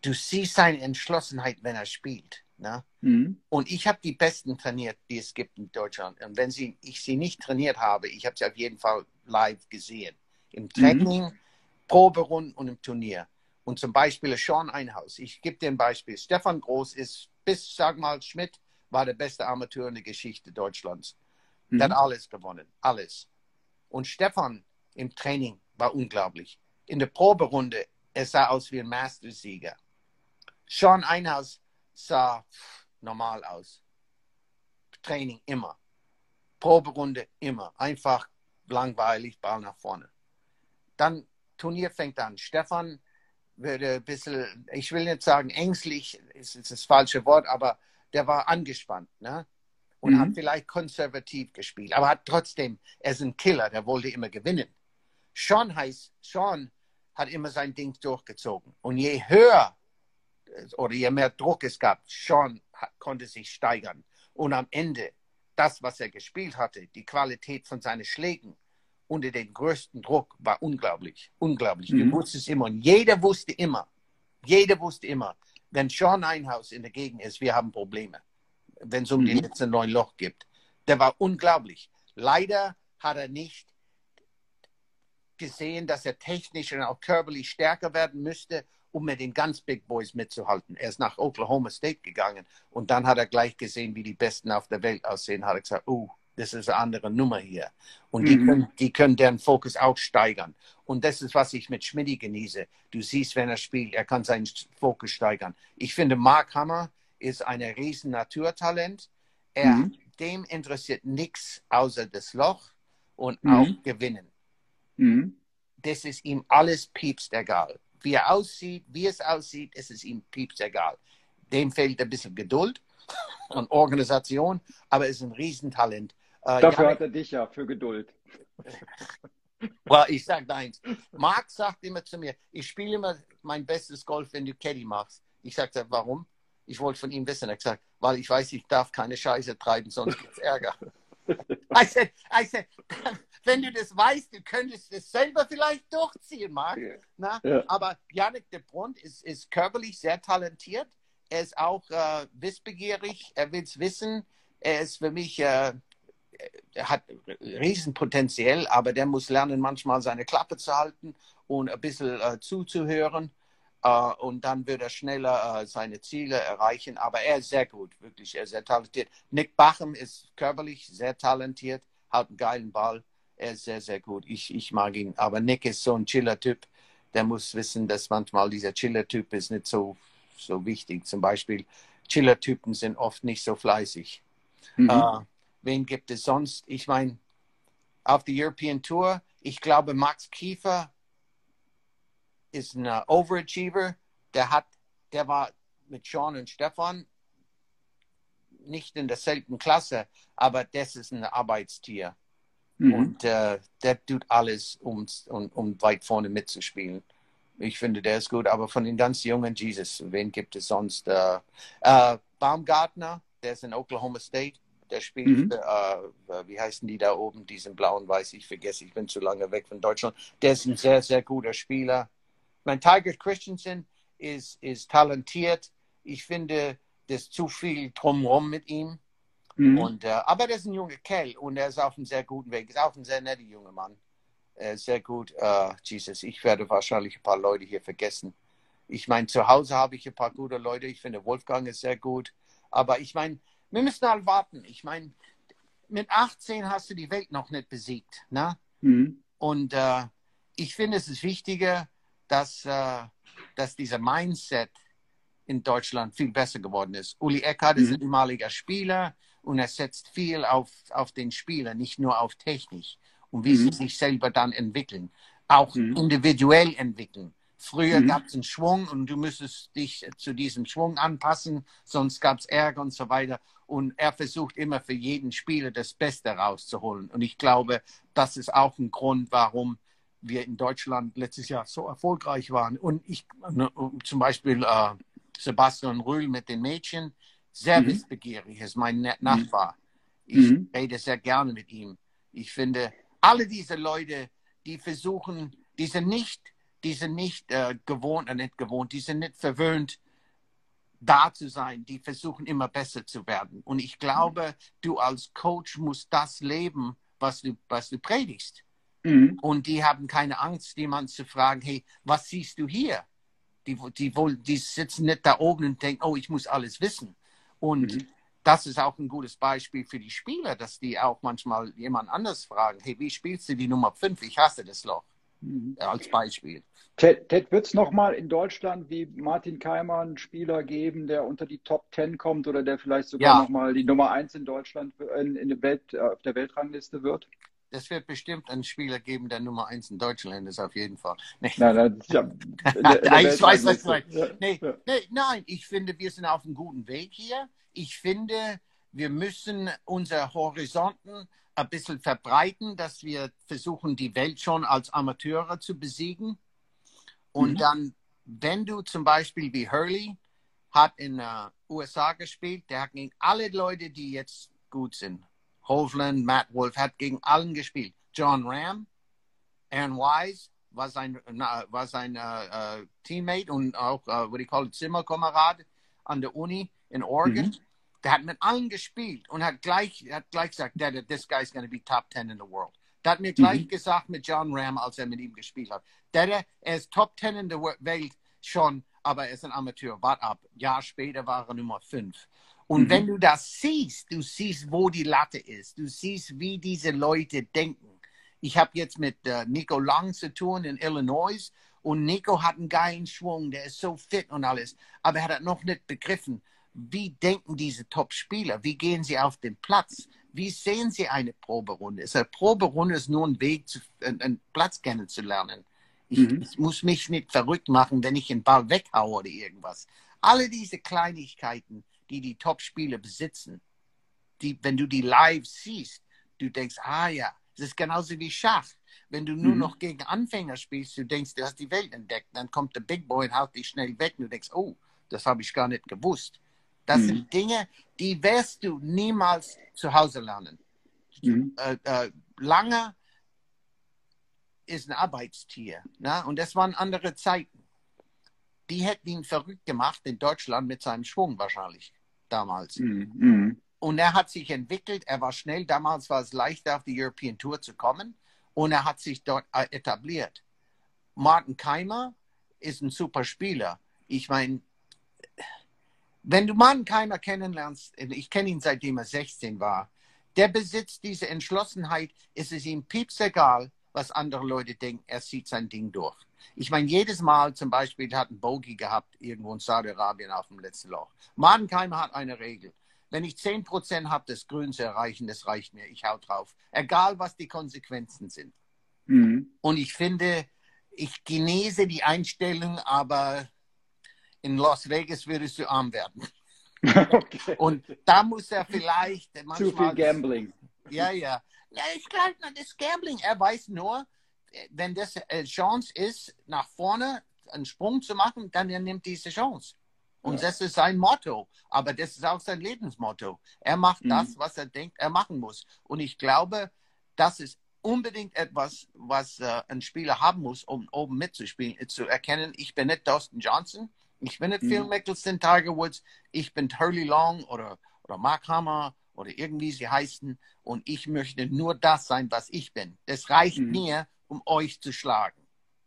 Du siehst seine Entschlossenheit, wenn er spielt. Ne? Mhm. Und ich habe die Besten trainiert, die es gibt in Deutschland. Und wenn sie, ich sie nicht trainiert habe, ich habe sie auf jeden Fall live gesehen. Im Training, mhm. Proberunden und im Turnier. Und zum Beispiel Sean Einhaus. Ich gebe dir ein Beispiel. Stefan Groß ist bis, sag mal, Schmidt war der beste Amateur in der Geschichte Deutschlands. Mhm. Der hat alles gewonnen. Alles. Und Stefan im Training war unglaublich. In der Proberunde, er sah aus wie ein Mastersieger. Sean Einhaus sah normal aus. Training immer. Proberunde immer. Einfach langweilig, Ball nach vorne. Dann Turnier fängt an. Stefan würde ein bisschen, ich will nicht sagen ängstlich, ist, ist das falsche Wort, aber der war angespannt, ne? Und mhm. hat vielleicht konservativ gespielt, aber hat trotzdem, er ist ein Killer, der wollte immer gewinnen. Sean heißt, Sean hat immer sein Ding durchgezogen. Und je höher oder je mehr Druck es gab, Sean hat, konnte sich steigern. Und am Ende, das, was er gespielt hatte, die Qualität von seinen Schlägen, unter dem größten Druck war unglaublich, unglaublich. Mhm. Du wusstest immer und jeder wusste immer, jeder wusste immer, wenn Sean Einhaus in der Gegend ist, wir haben Probleme, wenn es um mhm. die letzten neun Loch gibt. Der war unglaublich. Leider hat er nicht gesehen, dass er technisch und auch körperlich stärker werden müsste, um mit den ganz Big Boys mitzuhalten. Er ist nach Oklahoma State gegangen und dann hat er gleich gesehen, wie die Besten auf der Welt aussehen, hat er gesagt, oh, das ist eine andere Nummer hier. Und mhm. die, können, die können deren Fokus auch steigern. Und das ist, was ich mit Schmidti genieße. Du siehst, wenn er spielt, er kann seinen Fokus steigern. Ich finde, Mark Hammer ist ein riesen Naturtalent. Er, mhm. Dem interessiert nichts außer das Loch und mhm. auch gewinnen. Mhm. Das ist ihm alles piepst egal. Wie er aussieht, wie es aussieht, ist es ihm piepst egal. Dem fehlt ein bisschen Geduld und Organisation, aber er ist ein Riesentalent. Äh, Dafür Janik, hat er dich ja für Geduld. well, ich sage eins. Marc sagt immer zu mir, ich spiele immer mein bestes Golf, wenn du Caddy machst. Ich sage, warum? Ich wollte von ihm wissen. Er hat gesagt, weil ich weiß, ich darf keine Scheiße treiben, sonst gibt es Ärger. I said, I said, wenn du das weißt, du könntest es selber vielleicht durchziehen, Marc. Ja. Ja. Aber Janik de Brunt ist, ist körperlich sehr talentiert. Er ist auch äh, wissbegierig. Er will es wissen. Er ist für mich äh, hat Riesenpotenzial, aber der muss lernen, manchmal seine Klappe zu halten und ein bisschen äh, zuzuhören. Uh, und dann wird er schneller uh, seine Ziele erreichen. Aber er ist sehr gut, wirklich, er ist sehr talentiert. Nick Bachem ist körperlich sehr talentiert, hat einen geilen Ball. Er ist sehr, sehr gut. Ich, ich mag ihn. Aber Nick ist so ein Chiller-Typ. Der muss wissen, dass manchmal dieser Chiller-Typ ist nicht so, so wichtig. Zum Beispiel, Chiller-Typen sind oft nicht so fleißig. Mhm. Wen gibt es sonst? Ich meine, auf der European Tour, ich glaube, Max Kiefer ist ein Overachiever. Der hat, der war mit Sean und Stefan nicht in derselben Klasse, aber das ist ein Arbeitstier. Mhm. Und äh, der tut alles, um, um, um weit vorne mitzuspielen. Ich finde, der ist gut, aber von den ganz jungen Jesus, wen gibt es sonst? Äh, äh, Baumgartner, der ist in Oklahoma State der spielt, mhm. äh, wie heißen die da oben, diesen blauen Weiß, ich vergesse, ich bin zu lange weg von Deutschland. Der ist ein sehr, sehr guter Spieler. Mein Tiger Christensen ist, ist talentiert. Ich finde, das ist zu viel drumherum mit ihm. Mhm. Und, äh, aber der ist ein junger Kerl und er ist auf einem sehr guten Weg. Ist auch ein sehr netter junger Mann. Ist sehr gut. Uh, Jesus, ich werde wahrscheinlich ein paar Leute hier vergessen. Ich meine, zu Hause habe ich ein paar gute Leute. Ich finde, Wolfgang ist sehr gut. Aber ich meine, wir müssen halt warten. Ich meine, mit 18 hast du die Welt noch nicht besiegt. Ne? Mhm. Und äh, ich finde, es ist wichtiger, dass, äh, dass dieser Mindset in Deutschland viel besser geworden ist. Uli Eckhardt mhm. ist ein ehemaliger Spieler und er setzt viel auf, auf den Spieler, nicht nur auf Technik und wie mhm. sie sich selber dann entwickeln. Auch mhm. individuell entwickeln. Früher mhm. gab es einen Schwung und du müsstest dich zu diesem Schwung anpassen, sonst gab es Ärger und so weiter. Und er versucht immer für jeden Spieler das Beste rauszuholen. Und ich glaube, das ist auch ein Grund, warum wir in Deutschland letztes Jahr so erfolgreich waren. Und ich, ne, zum Beispiel äh, Sebastian Rühl mit den Mädchen, sehr mhm. wissbegierig, ist mein mhm. Nachbar. Ich mhm. rede sehr gerne mit ihm. Ich finde, alle diese Leute, die versuchen, die sind nicht, die sind nicht äh, gewohnt, äh, nicht gewohnt, die sind nicht verwöhnt, da zu sein, die versuchen immer besser zu werden. Und ich glaube, du als Coach musst das leben, was du, was du predigst. Mhm. Und die haben keine Angst, jemanden zu fragen, hey, was siehst du hier? Die, die, die sitzen nicht da oben und denken, oh, ich muss alles wissen. Und mhm. das ist auch ein gutes Beispiel für die Spieler, dass die auch manchmal jemand anders fragen, hey, wie spielst du die Nummer 5? Ich hasse das Loch. Mhm. Als Beispiel. Ted, Ted wird es nochmal in Deutschland wie Martin Keimer einen Spieler geben, der unter die Top 10 kommt oder der vielleicht sogar ja. nochmal die Nummer 1 in Deutschland in, in der Welt, auf der Weltrangliste wird? Es wird bestimmt einen Spieler geben, der Nummer 1 in Deutschland ist, auf jeden Fall. Nee. Nein, nein, ja, ich weiß, was du meinst. Ja, nee, ja. nee, nein, ich finde, wir sind auf einem guten Weg hier. Ich finde, wir müssen unsere Horizonten ein bisschen verbreiten, dass wir versuchen, die Welt schon als Amateure zu besiegen. Und mhm. dann, wenn du zum Beispiel wie Hurley hat in den uh, USA gespielt, der hat gegen alle Leute, die jetzt gut sind, Hovland, Matt Wolf, hat gegen allen gespielt. John Ram, Aaron Wise war sein, war sein uh, uh, Teammate und auch, uh, what do you call it, Zimmerkamerad an der Uni in Oregon. Mhm. Der hat mit allen gespielt und hat gleich, hat gleich gesagt, that, this guy's going to be top 10 in the world. Der hat mir gleich mhm. gesagt mit John Ram, als er mit ihm gespielt hat. Der, er ist Top 10 in der Welt schon, aber er ist ein Amateur. Wart ab. Jahr später war er Nummer 5. Und mhm. wenn du das siehst, du siehst, wo die Latte ist. Du siehst, wie diese Leute denken. Ich habe jetzt mit uh, Nico Lang zu tun in Illinois und Nico hat einen geilen Schwung, der ist so fit und alles. Aber er hat noch nicht begriffen, wie denken diese Top-Spieler? Wie gehen sie auf den Platz? Wie sehen sie eine Proberunde? Eine Proberunde ist nur ein Weg, zu, einen Platz kennenzulernen. Ich, mhm. ich, muss mich nicht verrückt machen, wenn ich den Ball weghaue oder irgendwas. Alle diese Kleinigkeiten, die die Top-Spieler besitzen, die, wenn du die live siehst, du denkst, ah ja, das ist genauso wie Schach. Wenn du nur mhm. noch gegen Anfänger spielst, du denkst, du hast die Welt entdeckt, dann kommt der Big Boy und haut dich schnell weg und du denkst, oh, das habe ich gar nicht gewusst. Das mhm. sind Dinge, die wirst du niemals zu Hause lernen. Mhm. Äh, äh, lange ist ein Arbeitstier. Ne? Und das waren andere Zeiten. Die hätten ihn verrückt gemacht in Deutschland mit seinem Schwung wahrscheinlich damals. Mhm. mhm. Und er hat sich entwickelt, er war schnell, damals war es leichter auf die European Tour zu kommen und er hat sich dort äh, etabliert. Martin Keimer ist ein super Spieler. Ich meine, wenn du Mann keiner kennenlernst, ich kenne ihn seitdem er 16 war, der besitzt diese Entschlossenheit, ist es ihm pieps egal, was andere Leute denken, er zieht sein Ding durch. Ich meine, jedes Mal zum Beispiel hat ein Bogey gehabt, irgendwo in Saudi-Arabien auf dem letzten Loch. Madenkeimer hat eine Regel. Wenn ich 10% habe, das Grün zu erreichen, das reicht mir. Ich hau drauf. Egal, was die Konsequenzen sind. Mhm. Und ich finde, ich genieße die Einstellung, aber in Las Vegas würdest du arm werden. Okay. Und da muss er vielleicht manchmal. Zu viel Gambling. Ja, ja. ja ich glaube, das ist Gambling. Er weiß nur, wenn das äh, Chance ist, nach vorne einen Sprung zu machen, dann er nimmt diese Chance. Und ja. das ist sein Motto. Aber das ist auch sein Lebensmotto. Er macht mhm. das, was er denkt, er machen muss. Und ich glaube, das ist unbedingt etwas, was äh, ein Spieler haben muss, um oben mitzuspielen, zu erkennen, ich bin nicht Dustin Johnson, ich bin nicht Phil mhm. Mickelson, Tiger Woods, ich bin Hurley Long oder, oder Mark Hammer oder irgendwie sie heißen und ich möchte nur das sein, was ich bin. Es reicht mhm. mir, um euch zu schlagen.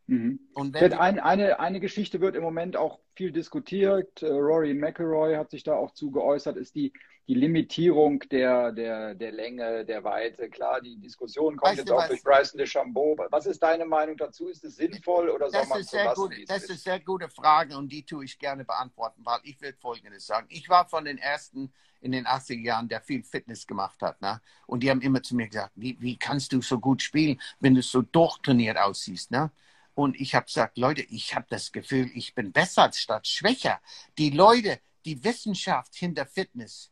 Mhm. Und wenn ein, eine, eine Geschichte wird im Moment auch viel diskutiert. Äh, Rory McElroy hat sich da auch zu geäußert, ist die, die Limitierung der, der, der Länge, der Weite. Klar, die Diskussion kommt weißt jetzt auch was? durch Bryson DeChambeau. Was ist deine Meinung dazu? Ist es sinnvoll oder soll man es so lassen, gute, Das ist eine sehr gute Frage und die tue ich gerne beantworten, weil ich will Folgendes sagen. Ich war von den ersten in den 80er Jahren, der viel Fitness gemacht hat. Ne? Und die haben immer zu mir gesagt, wie, wie kannst du so gut spielen, wenn du so durchtrainiert aussiehst? Ne? Und ich habe gesagt, Leute, ich habe das Gefühl, ich bin besser statt schwächer. Die Leute, die Wissenschaft hinter Fitness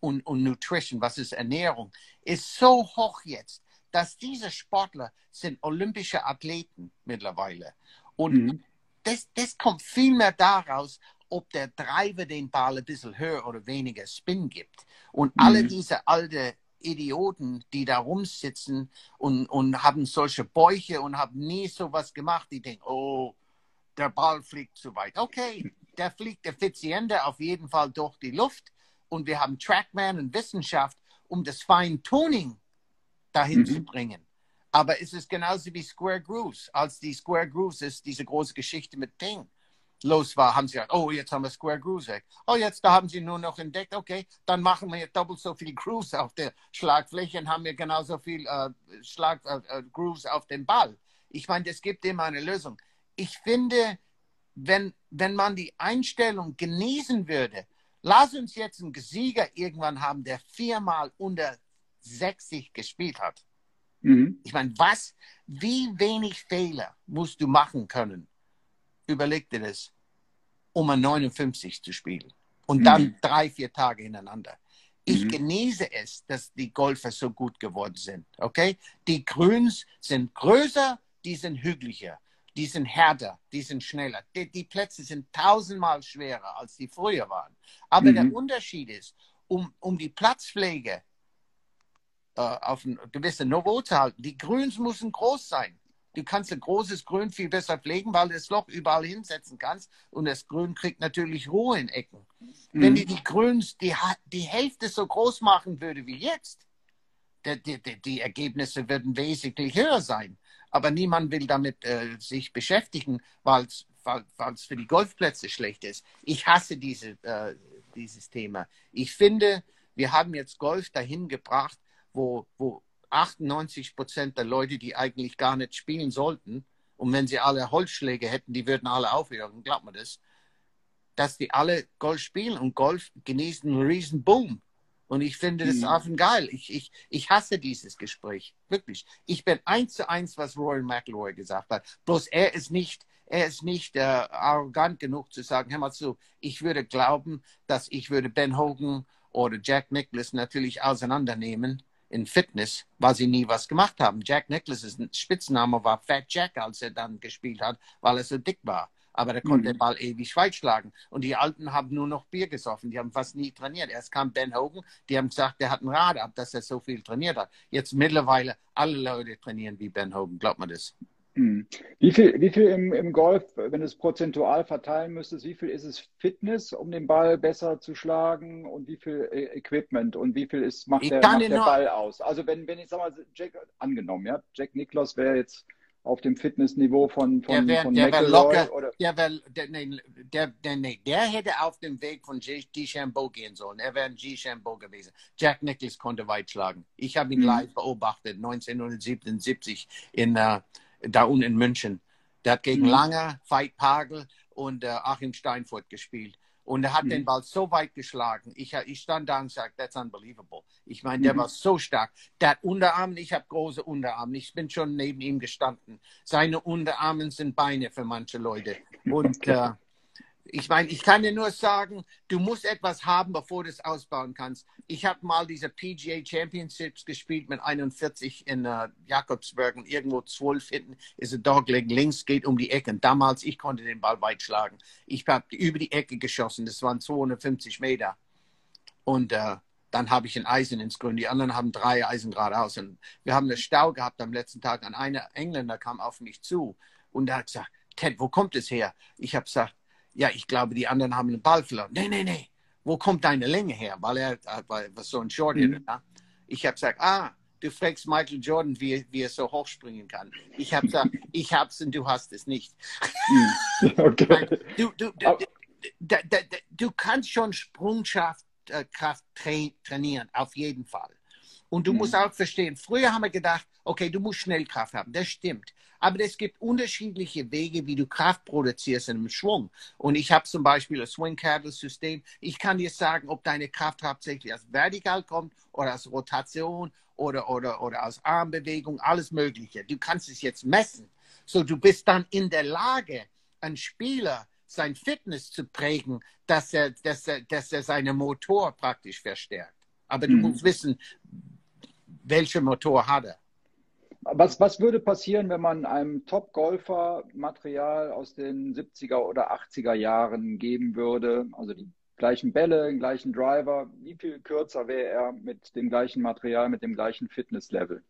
und, und Nutrition, was ist Ernährung, ist so hoch jetzt, dass diese Sportler sind olympische Athleten mittlerweile. Und mhm. das, das kommt viel mehr daraus, ob der Driver den Ball ein bisschen höher oder weniger Spin gibt. Und mhm. alle diese alte Idioten, die da rumsitzen und, und haben solche Bäuche und haben nie sowas gemacht, die denken, oh, der Ball fliegt zu weit. Okay, der fliegt effizienter auf jeden Fall durch die Luft und wir haben Trackman und Wissenschaft, um das Feintuning dahin mhm. zu bringen. Aber es ist genauso wie Square Grooves. Als die Square Grooves ist diese große Geschichte mit Ping los war, haben sie gesagt, oh, jetzt haben wir Square Grooves weg. Oh, jetzt, da haben sie nur noch entdeckt, okay, dann machen wir jetzt doppelt so viel Grooves auf der Schlagfläche und haben wir genauso viel äh, Schlag, äh, äh, Grooves auf dem Ball. Ich meine, es gibt immer eine Lösung. Ich finde, wenn, wenn man die Einstellung genießen würde, lass uns jetzt einen Sieger irgendwann haben, der viermal unter 60 gespielt hat. Mhm. Ich meine, was, wie wenig Fehler musst du machen können, überleg dir das, um ein 59 zu spielen. Und dann mhm. drei, vier Tage hintereinander. Ich mhm. genieße es, dass die Golfer so gut geworden sind. Okay? Die Grüns sind größer, die sind hügeliger, die sind härter, die sind schneller. Die, die Plätze sind tausendmal schwerer, als die früher waren. Aber mhm. der Unterschied ist, um, um die Platzpflege äh, auf ein gewisses Niveau zu halten, die Grüns müssen groß sein. Du kannst ein großes Grün viel besser pflegen, weil du das Loch überall hinsetzen kannst und das Grün kriegt natürlich Ruhe in Ecken. Mhm. Wenn du die Grüns die, die Hälfte so groß machen würde wie jetzt, die, die, die Ergebnisse würden wesentlich höher sein. Aber niemand will damit äh, sich beschäftigen, weil es für die Golfplätze schlecht ist. Ich hasse diese, äh, dieses Thema. Ich finde, wir haben jetzt Golf dahin gebracht, wo, wo 98 Prozent der Leute, die eigentlich gar nicht spielen sollten, und wenn sie alle Holzschläge hätten, die würden alle aufhören, glaubt man das, dass die alle Golf spielen und Golf genießen einen riesen Boom. Und ich finde das mhm. geil. Ich, ich, ich hasse dieses Gespräch. Wirklich. Ich bin eins zu eins, was Roy McIlroy gesagt hat. Bloß er ist nicht, er ist nicht äh, arrogant genug zu sagen, hör mal zu, ich würde glauben, dass ich würde Ben Hogan oder Jack Nicklaus natürlich auseinandernehmen in Fitness, weil sie nie was gemacht haben. Jack Nicklaus' Spitzname war Fat Jack, als er dann gespielt hat, weil er so dick war. Aber er konnte mhm. den Ball ewig weit schlagen. Und die Alten haben nur noch Bier gesoffen. Die haben fast nie trainiert. Erst kam Ben Hogan, die haben gesagt, der hat ein Rad ab, dass er so viel trainiert hat. Jetzt mittlerweile alle Leute trainieren wie Ben Hogan. Glaubt man das? Hm. Wie viel, wie viel im, im Golf, wenn du es prozentual verteilen müsstest, wie viel ist es Fitness, um den Ball besser zu schlagen und wie viel äh, Equipment und wie viel ist, macht, der, macht der Ball aus? Also wenn, wenn ich sag mal, Jack, angenommen, ja, Jack Nicklaus wäre jetzt auf dem Fitnessniveau von, von, der wär, von der locker, oder? Der, wär, der, nee, der, der, nee, der hätte auf dem Weg von DeChambeau gehen sollen. Er wäre ein DeChambeau gewesen. Jack Nicklaus konnte weit schlagen. Ich habe ihn hm. live beobachtet, 1977 in, uh, da unten in München. Der hat gegen mhm. Langer, Veit Pagel und äh, Achim Steinfurt gespielt. Und er hat mhm. den Ball so weit geschlagen. Ich, ich stand da und sagte, that's unbelievable. Ich meine, der mhm. war so stark. Der hat Unterarme, ich habe große Unterarme. Ich bin schon neben ihm gestanden. Seine Unterarme sind Beine für manche Leute. Und äh, ich meine, ich kann dir nur sagen, du musst etwas haben, bevor du es ausbauen kannst. Ich habe mal diese PGA Championships gespielt mit 41 in uh, Jakobsberg und irgendwo 12 hinten ist ein Dogleg links, geht um die Ecke. Und damals, ich konnte den Ball weit schlagen. Ich habe über die Ecke geschossen, das waren 250 Meter. Und uh, dann habe ich ein Eisen ins Grün. Die anderen haben drei Eisen geradeaus. Und wir haben einen Stau gehabt am letzten Tag. Und ein Engländer kam auf mich zu und hat gesagt, Ted, wo kommt es her? Ich habe gesagt, ja, ich glaube, die anderen haben den Ball verloren. Nee, nee, nee. Wo kommt deine Länge her? Weil er weil, was so ein Short mhm. ja? Ich habe gesagt, ah, du fragst Michael Jordan, wie, wie er so hoch springen kann. Ich habe gesagt, ich hab's und du hast es nicht. Hm. okay. du, du, du, da, du kannst schon Sprungkraft äh, Kraft tra trainieren, auf jeden Fall. Und du mhm. musst auch verstehen, früher haben wir gedacht, okay, du musst Schnellkraft haben. Das stimmt. Aber es gibt unterschiedliche Wege, wie du Kraft produzierst in einem Schwung. Und ich habe zum Beispiel ein Swing Cattle System. Ich kann dir sagen, ob deine Kraft hauptsächlich aus vertikal kommt oder aus Rotation oder, oder, oder aus Armbewegung, alles Mögliche. Du kannst es jetzt messen. So, du bist dann in der Lage, einen Spieler sein Fitness zu prägen, dass er, dass er, dass er seinen Motor praktisch verstärkt. Aber du mhm. musst wissen, welcher Motor hat er. Was, was würde passieren, wenn man einem Top-Golfer Material aus den 70er oder 80er Jahren geben würde? Also die gleichen Bälle, den gleichen Driver. Wie viel kürzer wäre er mit dem gleichen Material, mit dem gleichen Fitnesslevel?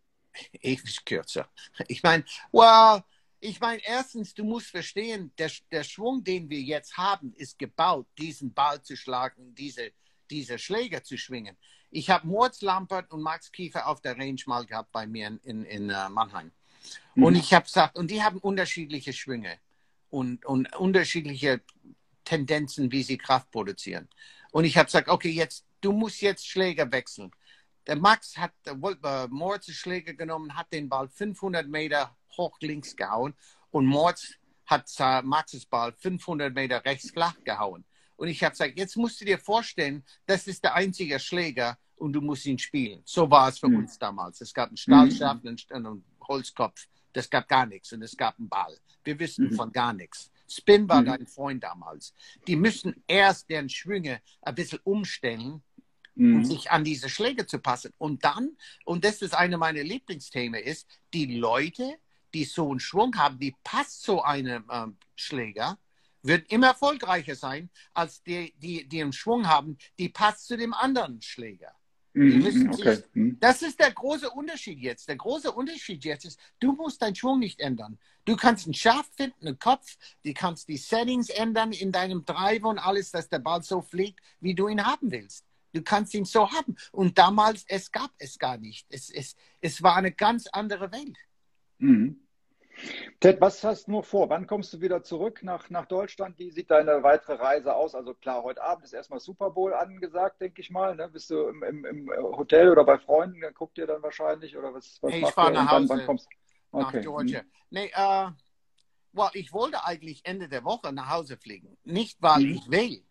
Ewig kürzer. Ich meine, well, ich meine, erstens, du musst verstehen, der, der Schwung, den wir jetzt haben, ist gebaut, diesen Ball zu schlagen, diese, diese Schläger zu schwingen. Ich habe Moritz Lampert und Max Kiefer auf der Range mal gehabt bei mir in, in, uh, Mannheim. Mhm. Und ich habe gesagt, und die haben unterschiedliche Schwünge und, und unterschiedliche Tendenzen, wie sie Kraft produzieren. Und ich habe gesagt, okay, jetzt, du musst jetzt Schläger wechseln. Der Max hat äh, Moritz Schläger genommen, hat den Ball 500 Meter hoch links gehauen und Moritz hat äh, Maxes Ball 500 Meter rechts flach gehauen. Und ich habe gesagt, jetzt musst du dir vorstellen, das ist der einzige Schläger und du musst ihn spielen. So war es für mhm. uns damals. Es gab einen Stahlschaft, mhm. einen Holzkopf. Das gab gar nichts und es gab einen Ball. Wir wissen mhm. von gar nichts. Spin war mhm. dein Freund damals. Die müssen erst deren Schwünge ein bisschen umstellen, um mhm. sich an diese Schläge zu passen. Und dann, und das ist eine meiner Lieblingsthemen, ist, die Leute, die so einen Schwung haben, die passt zu einem äh, Schläger, wird immer erfolgreicher sein, als die, die, die einen Schwung haben, die passt zu dem anderen Schläger. Mhm, okay. sich, mhm. das ist der große Unterschied jetzt. Der große Unterschied jetzt ist, du musst deinen Schwung nicht ändern. Du kannst einen Schaft finden, einen Kopf, du kannst die Settings ändern in deinem Driver und alles, dass der Ball so fliegt, wie du ihn haben willst. Du kannst ihn so haben. Und damals, es gab es gar nicht. Es, es, es war eine ganz andere Welt. Mhm. Ted, was hast du noch vor? Wann kommst du wieder zurück nach, nach Deutschland? Wie sieht deine weitere Reise aus? Also klar, heute Abend ist erstmal Super Bowl angesagt, denke ich mal. Ne? Bist du im, im, im, Hotel oder bei Freunden? Dann guckt ihr dann wahrscheinlich oder was? was hey, ich fahre nach Hause. Wann, wann kommst? Okay. Nach Georgia. Hm. Nee, äh, well, ich wollte eigentlich Ende der Woche nach Hause fliegen. Nicht, weil hm. ich will.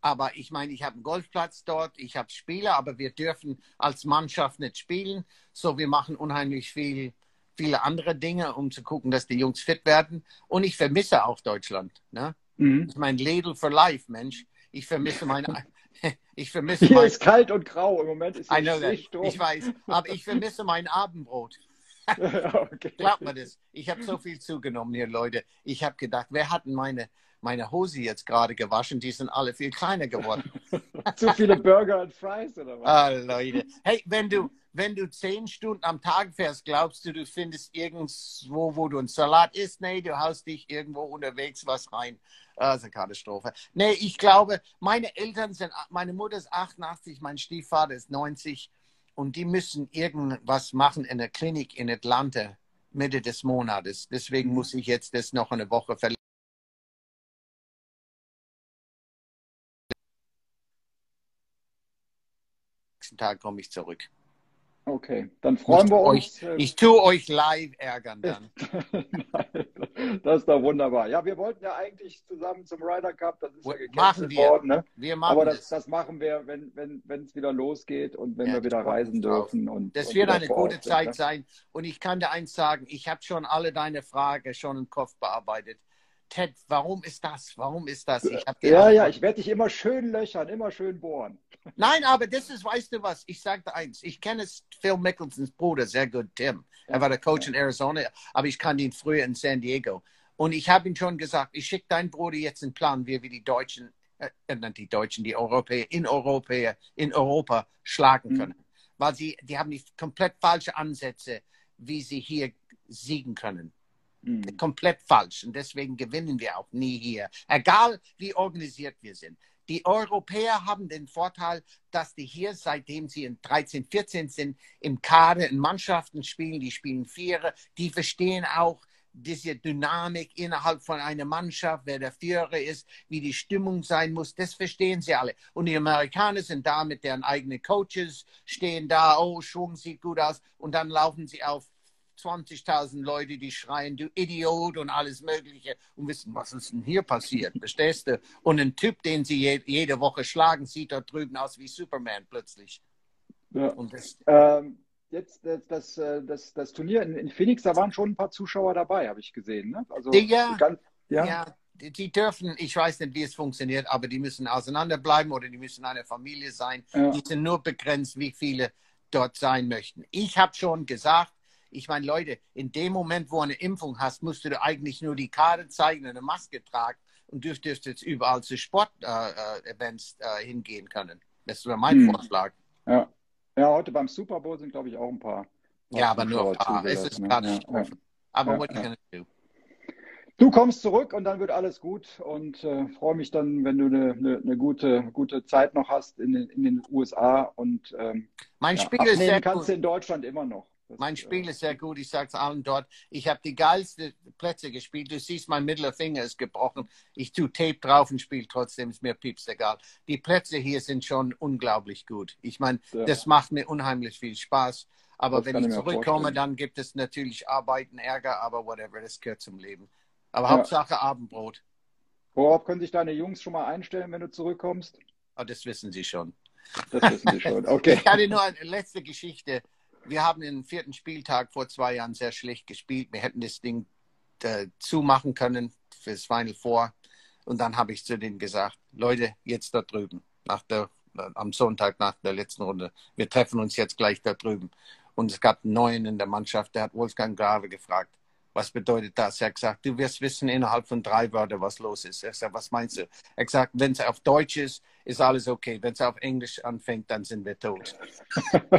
Aber ich meine, ich habe einen Golfplatz dort, ich habe Spieler, aber wir dürfen als Mannschaft nicht spielen. So, wir machen unheimlich viel viele andere Dinge, um zu gucken, dass die Jungs fit werden. Und ich vermisse auch Deutschland. Ne? Mhm. Das ist mein Ladle for Life, Mensch. Ich vermisse meine. ich vermisse Hier mein, ist kalt und grau. Im Moment ist es nicht Ich weiß, aber ich vermisse mein Abendbrot. okay. Glaubt mir das. Ich habe so viel zugenommen hier, Leute. Ich habe gedacht, wer hat meine, meine Hose jetzt gerade gewaschen? Die sind alle viel kleiner geworden. Zu viele Burger und Fries oder was? Ah, Leute. Hey, wenn du, wenn du zehn Stunden am Tag fährst, glaubst du, du findest irgendwo, wo du einen Salat isst? Nee, du haust dich irgendwo unterwegs was rein. Eine Katastrophe. Nee, ich glaube, meine Eltern sind, meine Mutter ist 88, mein Stiefvater ist 90 und die müssen irgendwas machen in der Klinik in Atlanta Mitte des Monats. Deswegen muss ich jetzt das noch eine Woche verlängern. Nächsten Tag komme ich zurück. Okay, dann freuen ich wir uns. Euch, äh, ich tue euch live ärgern dann. das ist doch wunderbar. Ja, wir wollten ja eigentlich zusammen zum Ryder Cup, das ist ja gecancelt worden. Ne? Wir machen Aber das, das machen wir, wenn es wenn, wieder losgeht und wenn ja, wir wieder reisen dürfen. Und, das und wird eine gute Zeit sind, ne? sein. Und ich kann dir eins sagen, ich habe schon alle deine Fragen schon im Kopf bearbeitet. Ted, warum ist das? Warum ist das? Ich ja, ja, ich werde dich immer schön löchern, immer schön bohren. Nein, aber das ist, weißt du was, ich sagte eins, ich kenne Phil Mickelsons Bruder sehr gut, Tim. Er war der Coach in Arizona, aber ich kannte ihn früher in San Diego. Und ich habe ihm schon gesagt, ich schicke deinen Bruder jetzt einen Plan, wie wir die Deutschen, äh, äh die Deutschen, die Europäer in Europa, in Europa schlagen mhm. können. Mhm. Weil sie, die haben die komplett falsche Ansätze, wie sie hier siegen können. Mhm. Komplett falsch. Und deswegen gewinnen wir auch nie hier. Egal wie organisiert wir sind. Die Europäer haben den Vorteil, dass die hier, seitdem sie in 13, 14 sind, im Kader in Mannschaften spielen, die spielen Viere, die verstehen auch diese Dynamik innerhalb von einer Mannschaft, wer der Führer ist, wie die Stimmung sein muss, das verstehen sie alle. Und die Amerikaner sind da mit deren eigenen Coaches, stehen da, oh, Schwung sieht gut aus, und dann laufen sie auf 20.000 Leute, die schreien, du Idiot und alles Mögliche und wissen, was ist denn hier passiert, verstehst du? Und ein Typ, den sie je, jede Woche schlagen, sieht dort drüben aus wie Superman plötzlich. Ja. Und das, ähm, jetzt das, das, äh, das, das Turnier in, in, Phoenix, da waren schon ein paar Zuschauer dabei, habe ich gesehen. Ne? Also, die, ja, ganz, ja. ja die, die, dürfen, ich weiß nicht, wie es funktioniert, aber die müssen auseinanderbleiben oder die müssen eine Familie sein. Ja. Die sind nur begrenzt, wie viele dort sein möchten. Ich habe schon gesagt, ich meine, Leute, in dem Moment, wo du eine Impfung hast, musst du eigentlich nur die Karte zeigen, eine Maske tragen und dürftest jetzt überall zu Sportevents äh, äh, hingehen können. Das wäre mein hm. Vorschlag. Ja. ja, heute beim Super Bowl sind, glaube ich, auch ein paar. Ja, aber nur ein paar. Es ist ne? ja, ja. Aber ja, what ja. do? Du kommst zurück und dann wird alles gut und äh, freue mich dann, wenn du eine, eine, eine, gute, gute Zeit noch hast in den, in den USA und ähm, mein Spiel ist sehr kannst gut. du in Deutschland immer noch. Mein Spiel ist sehr gut. Ich sage es allen dort. Ich habe die geilsten Plätze gespielt. Du siehst, mein mittlerer Finger ist gebrochen. Ich tue Tape drauf und spiele trotzdem. Ist mir pieps egal. Die Plätze hier sind schon unglaublich gut. Ich meine, ja. das macht mir unheimlich viel Spaß. Aber das wenn ich zurückkomme, dann gibt es natürlich Arbeiten, Ärger, aber whatever, das gehört zum Leben. Aber ja. Hauptsache Abendbrot. Worauf können sich deine Jungs schon mal einstellen, wenn du zurückkommst? Oh, das wissen sie schon. Das wissen sie schon, okay. Ich hatte nur eine letzte Geschichte wir haben den vierten Spieltag vor zwei Jahren sehr schlecht gespielt. Wir hätten das Ding äh, zumachen können fürs Final Four. Und dann habe ich zu denen gesagt, Leute, jetzt da drüben, nach der, äh, am Sonntag nach der letzten Runde, wir treffen uns jetzt gleich da drüben. Und es gab einen neuen in der Mannschaft, der hat Wolfgang Grave gefragt, was bedeutet das? Er hat gesagt, du wirst wissen innerhalb von drei Wörtern, was los ist. Er sagt, was meinst du? Er gesagt, wenn es auf Deutsch ist, ist alles okay. Wenn es auf Englisch anfängt, dann sind wir tot.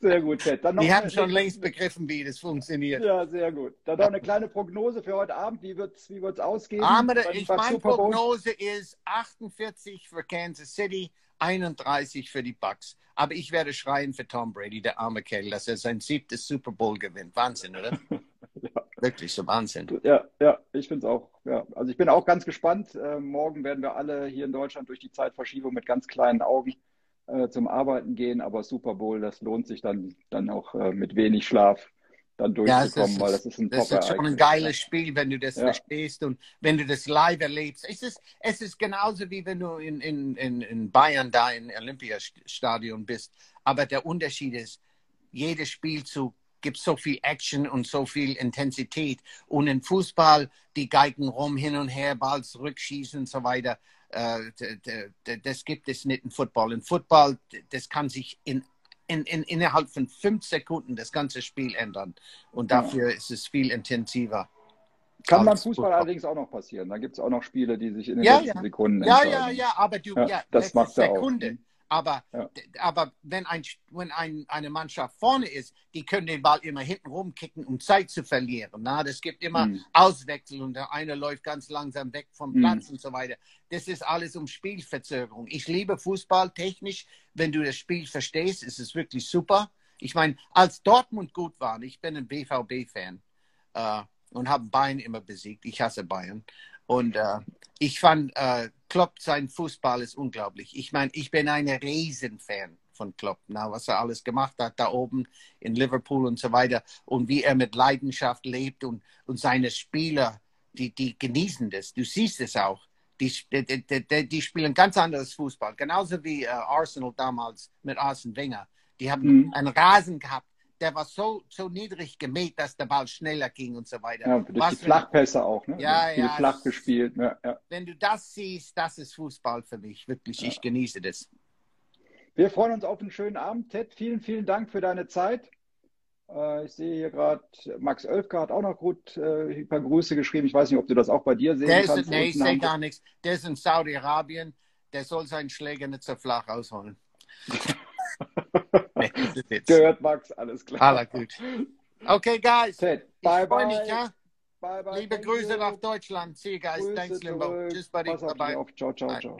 sehr gut, Ted. Dann noch Die haben schon längst begriffen, wie das funktioniert. Ja, sehr gut. Dann noch eine kleine Prognose für heute Abend. Wie wird es wie wird's ausgehen? Aber ich, meine Prognose ist 48 für Kansas City, 31 für die Bucks. Aber ich werde schreien für Tom Brady, der arme Kerl, dass er sein siebtes Super Bowl gewinnt. Wahnsinn, oder? ja. Wirklich so Wahnsinn. Ja, ja, ich finde es auch. Ja. Also ich bin auch ganz gespannt. Äh, morgen werden wir alle hier in Deutschland durch die Zeitverschiebung mit ganz kleinen Augen äh, zum Arbeiten gehen. Aber Super Bowl, das lohnt sich dann, dann auch äh, mit wenig Schlaf dann durchzukommen, ja, weil das ist ein Das ist schon ein geiles Spiel, wenn du das ja. verstehst und wenn du das live erlebst. Es ist, es ist genauso wie wenn du in, in, in Bayern da im Olympiastadion bist. Aber der Unterschied ist, jedes Spielzug gibt so viel Action und so viel Intensität. Und im Fußball, die Geigen rum, hin und her, Ball zurückschießen und so weiter. Äh, das gibt es nicht im Football. Im Football, das kann sich in in, in, innerhalb von fünf Sekunden das ganze Spiel ändern. Und dafür ja. ist es viel intensiver. Kann beim Fußball allerdings auch noch passieren. Da gibt es auch noch Spiele, die sich in den ja, letzten ja. Sekunden entscheiden. Ja, ja, ja, aber du, ja, das macht Sekunde. Auch. Aber, ja. aber wenn, ein, wenn ein, eine Mannschaft vorne ist, die können den Ball immer hinten rumkicken, um Zeit zu verlieren. Na, das gibt immer mhm. Auswechsel und der eine läuft ganz langsam weg vom hm. Platz mhm. und so weiter. Das ist alles um Spielverzögerung. Ich liebe Fußball technisch. Wenn du das Spiel verstehst, ist es wirklich super. Ich meine, als Dortmund gut war, ich bin ein BVB-Fan äh, und habe Bayern immer besiegt. Ich hasse Bayern. Und äh, ich fand, äh, Klopp, sein Fußball ist unglaublich. Ich meine, ich bin ein Riesenfan von Klopp, na, was er alles gemacht hat da oben in Liverpool und so weiter und wie er mit Leidenschaft lebt und, und seine Spieler, die, die genießen das. Du siehst es auch. Die, die, die, die spielen ganz anderes Fußball. Genauso wie äh, Arsenal damals mit Arsene Wenger. Die haben mhm. einen Rasen gehabt, der war so, so niedrig gemäht, dass der Ball schneller ging und so weiter. Ja, durch Was die Flachpässe auch, ne? Ja, Viel ja. flach gespielt. Ja, ja. Wenn du das siehst, das ist Fußball für mich. Wirklich, ich genieße das. Wir freuen uns auf einen schönen Abend. Ted, vielen, vielen Dank für deine Zeit. Äh, ich sehe hier gerade, Max Oelfke hat auch noch gut äh, ein paar Grüße geschrieben. Ich weiß nicht, ob du das auch bei dir sehen der kannst. Ist, nee, ich sehe gar nichts. Der ist in Saudi-Arabien. Der soll seinen Schläger nicht so flach ausholen. Gehört Max, alles klar. Aller gut. Okay, guys. Ted, bye, bye. Mich, ja? Bye, bye. Liebe Grüße you. nach Deutschland. See you guys. Grüße Thanks, Limbo. Tschüss, buddy. Dich Bye-bye. auf. Ciao, ciao, Bye. ciao.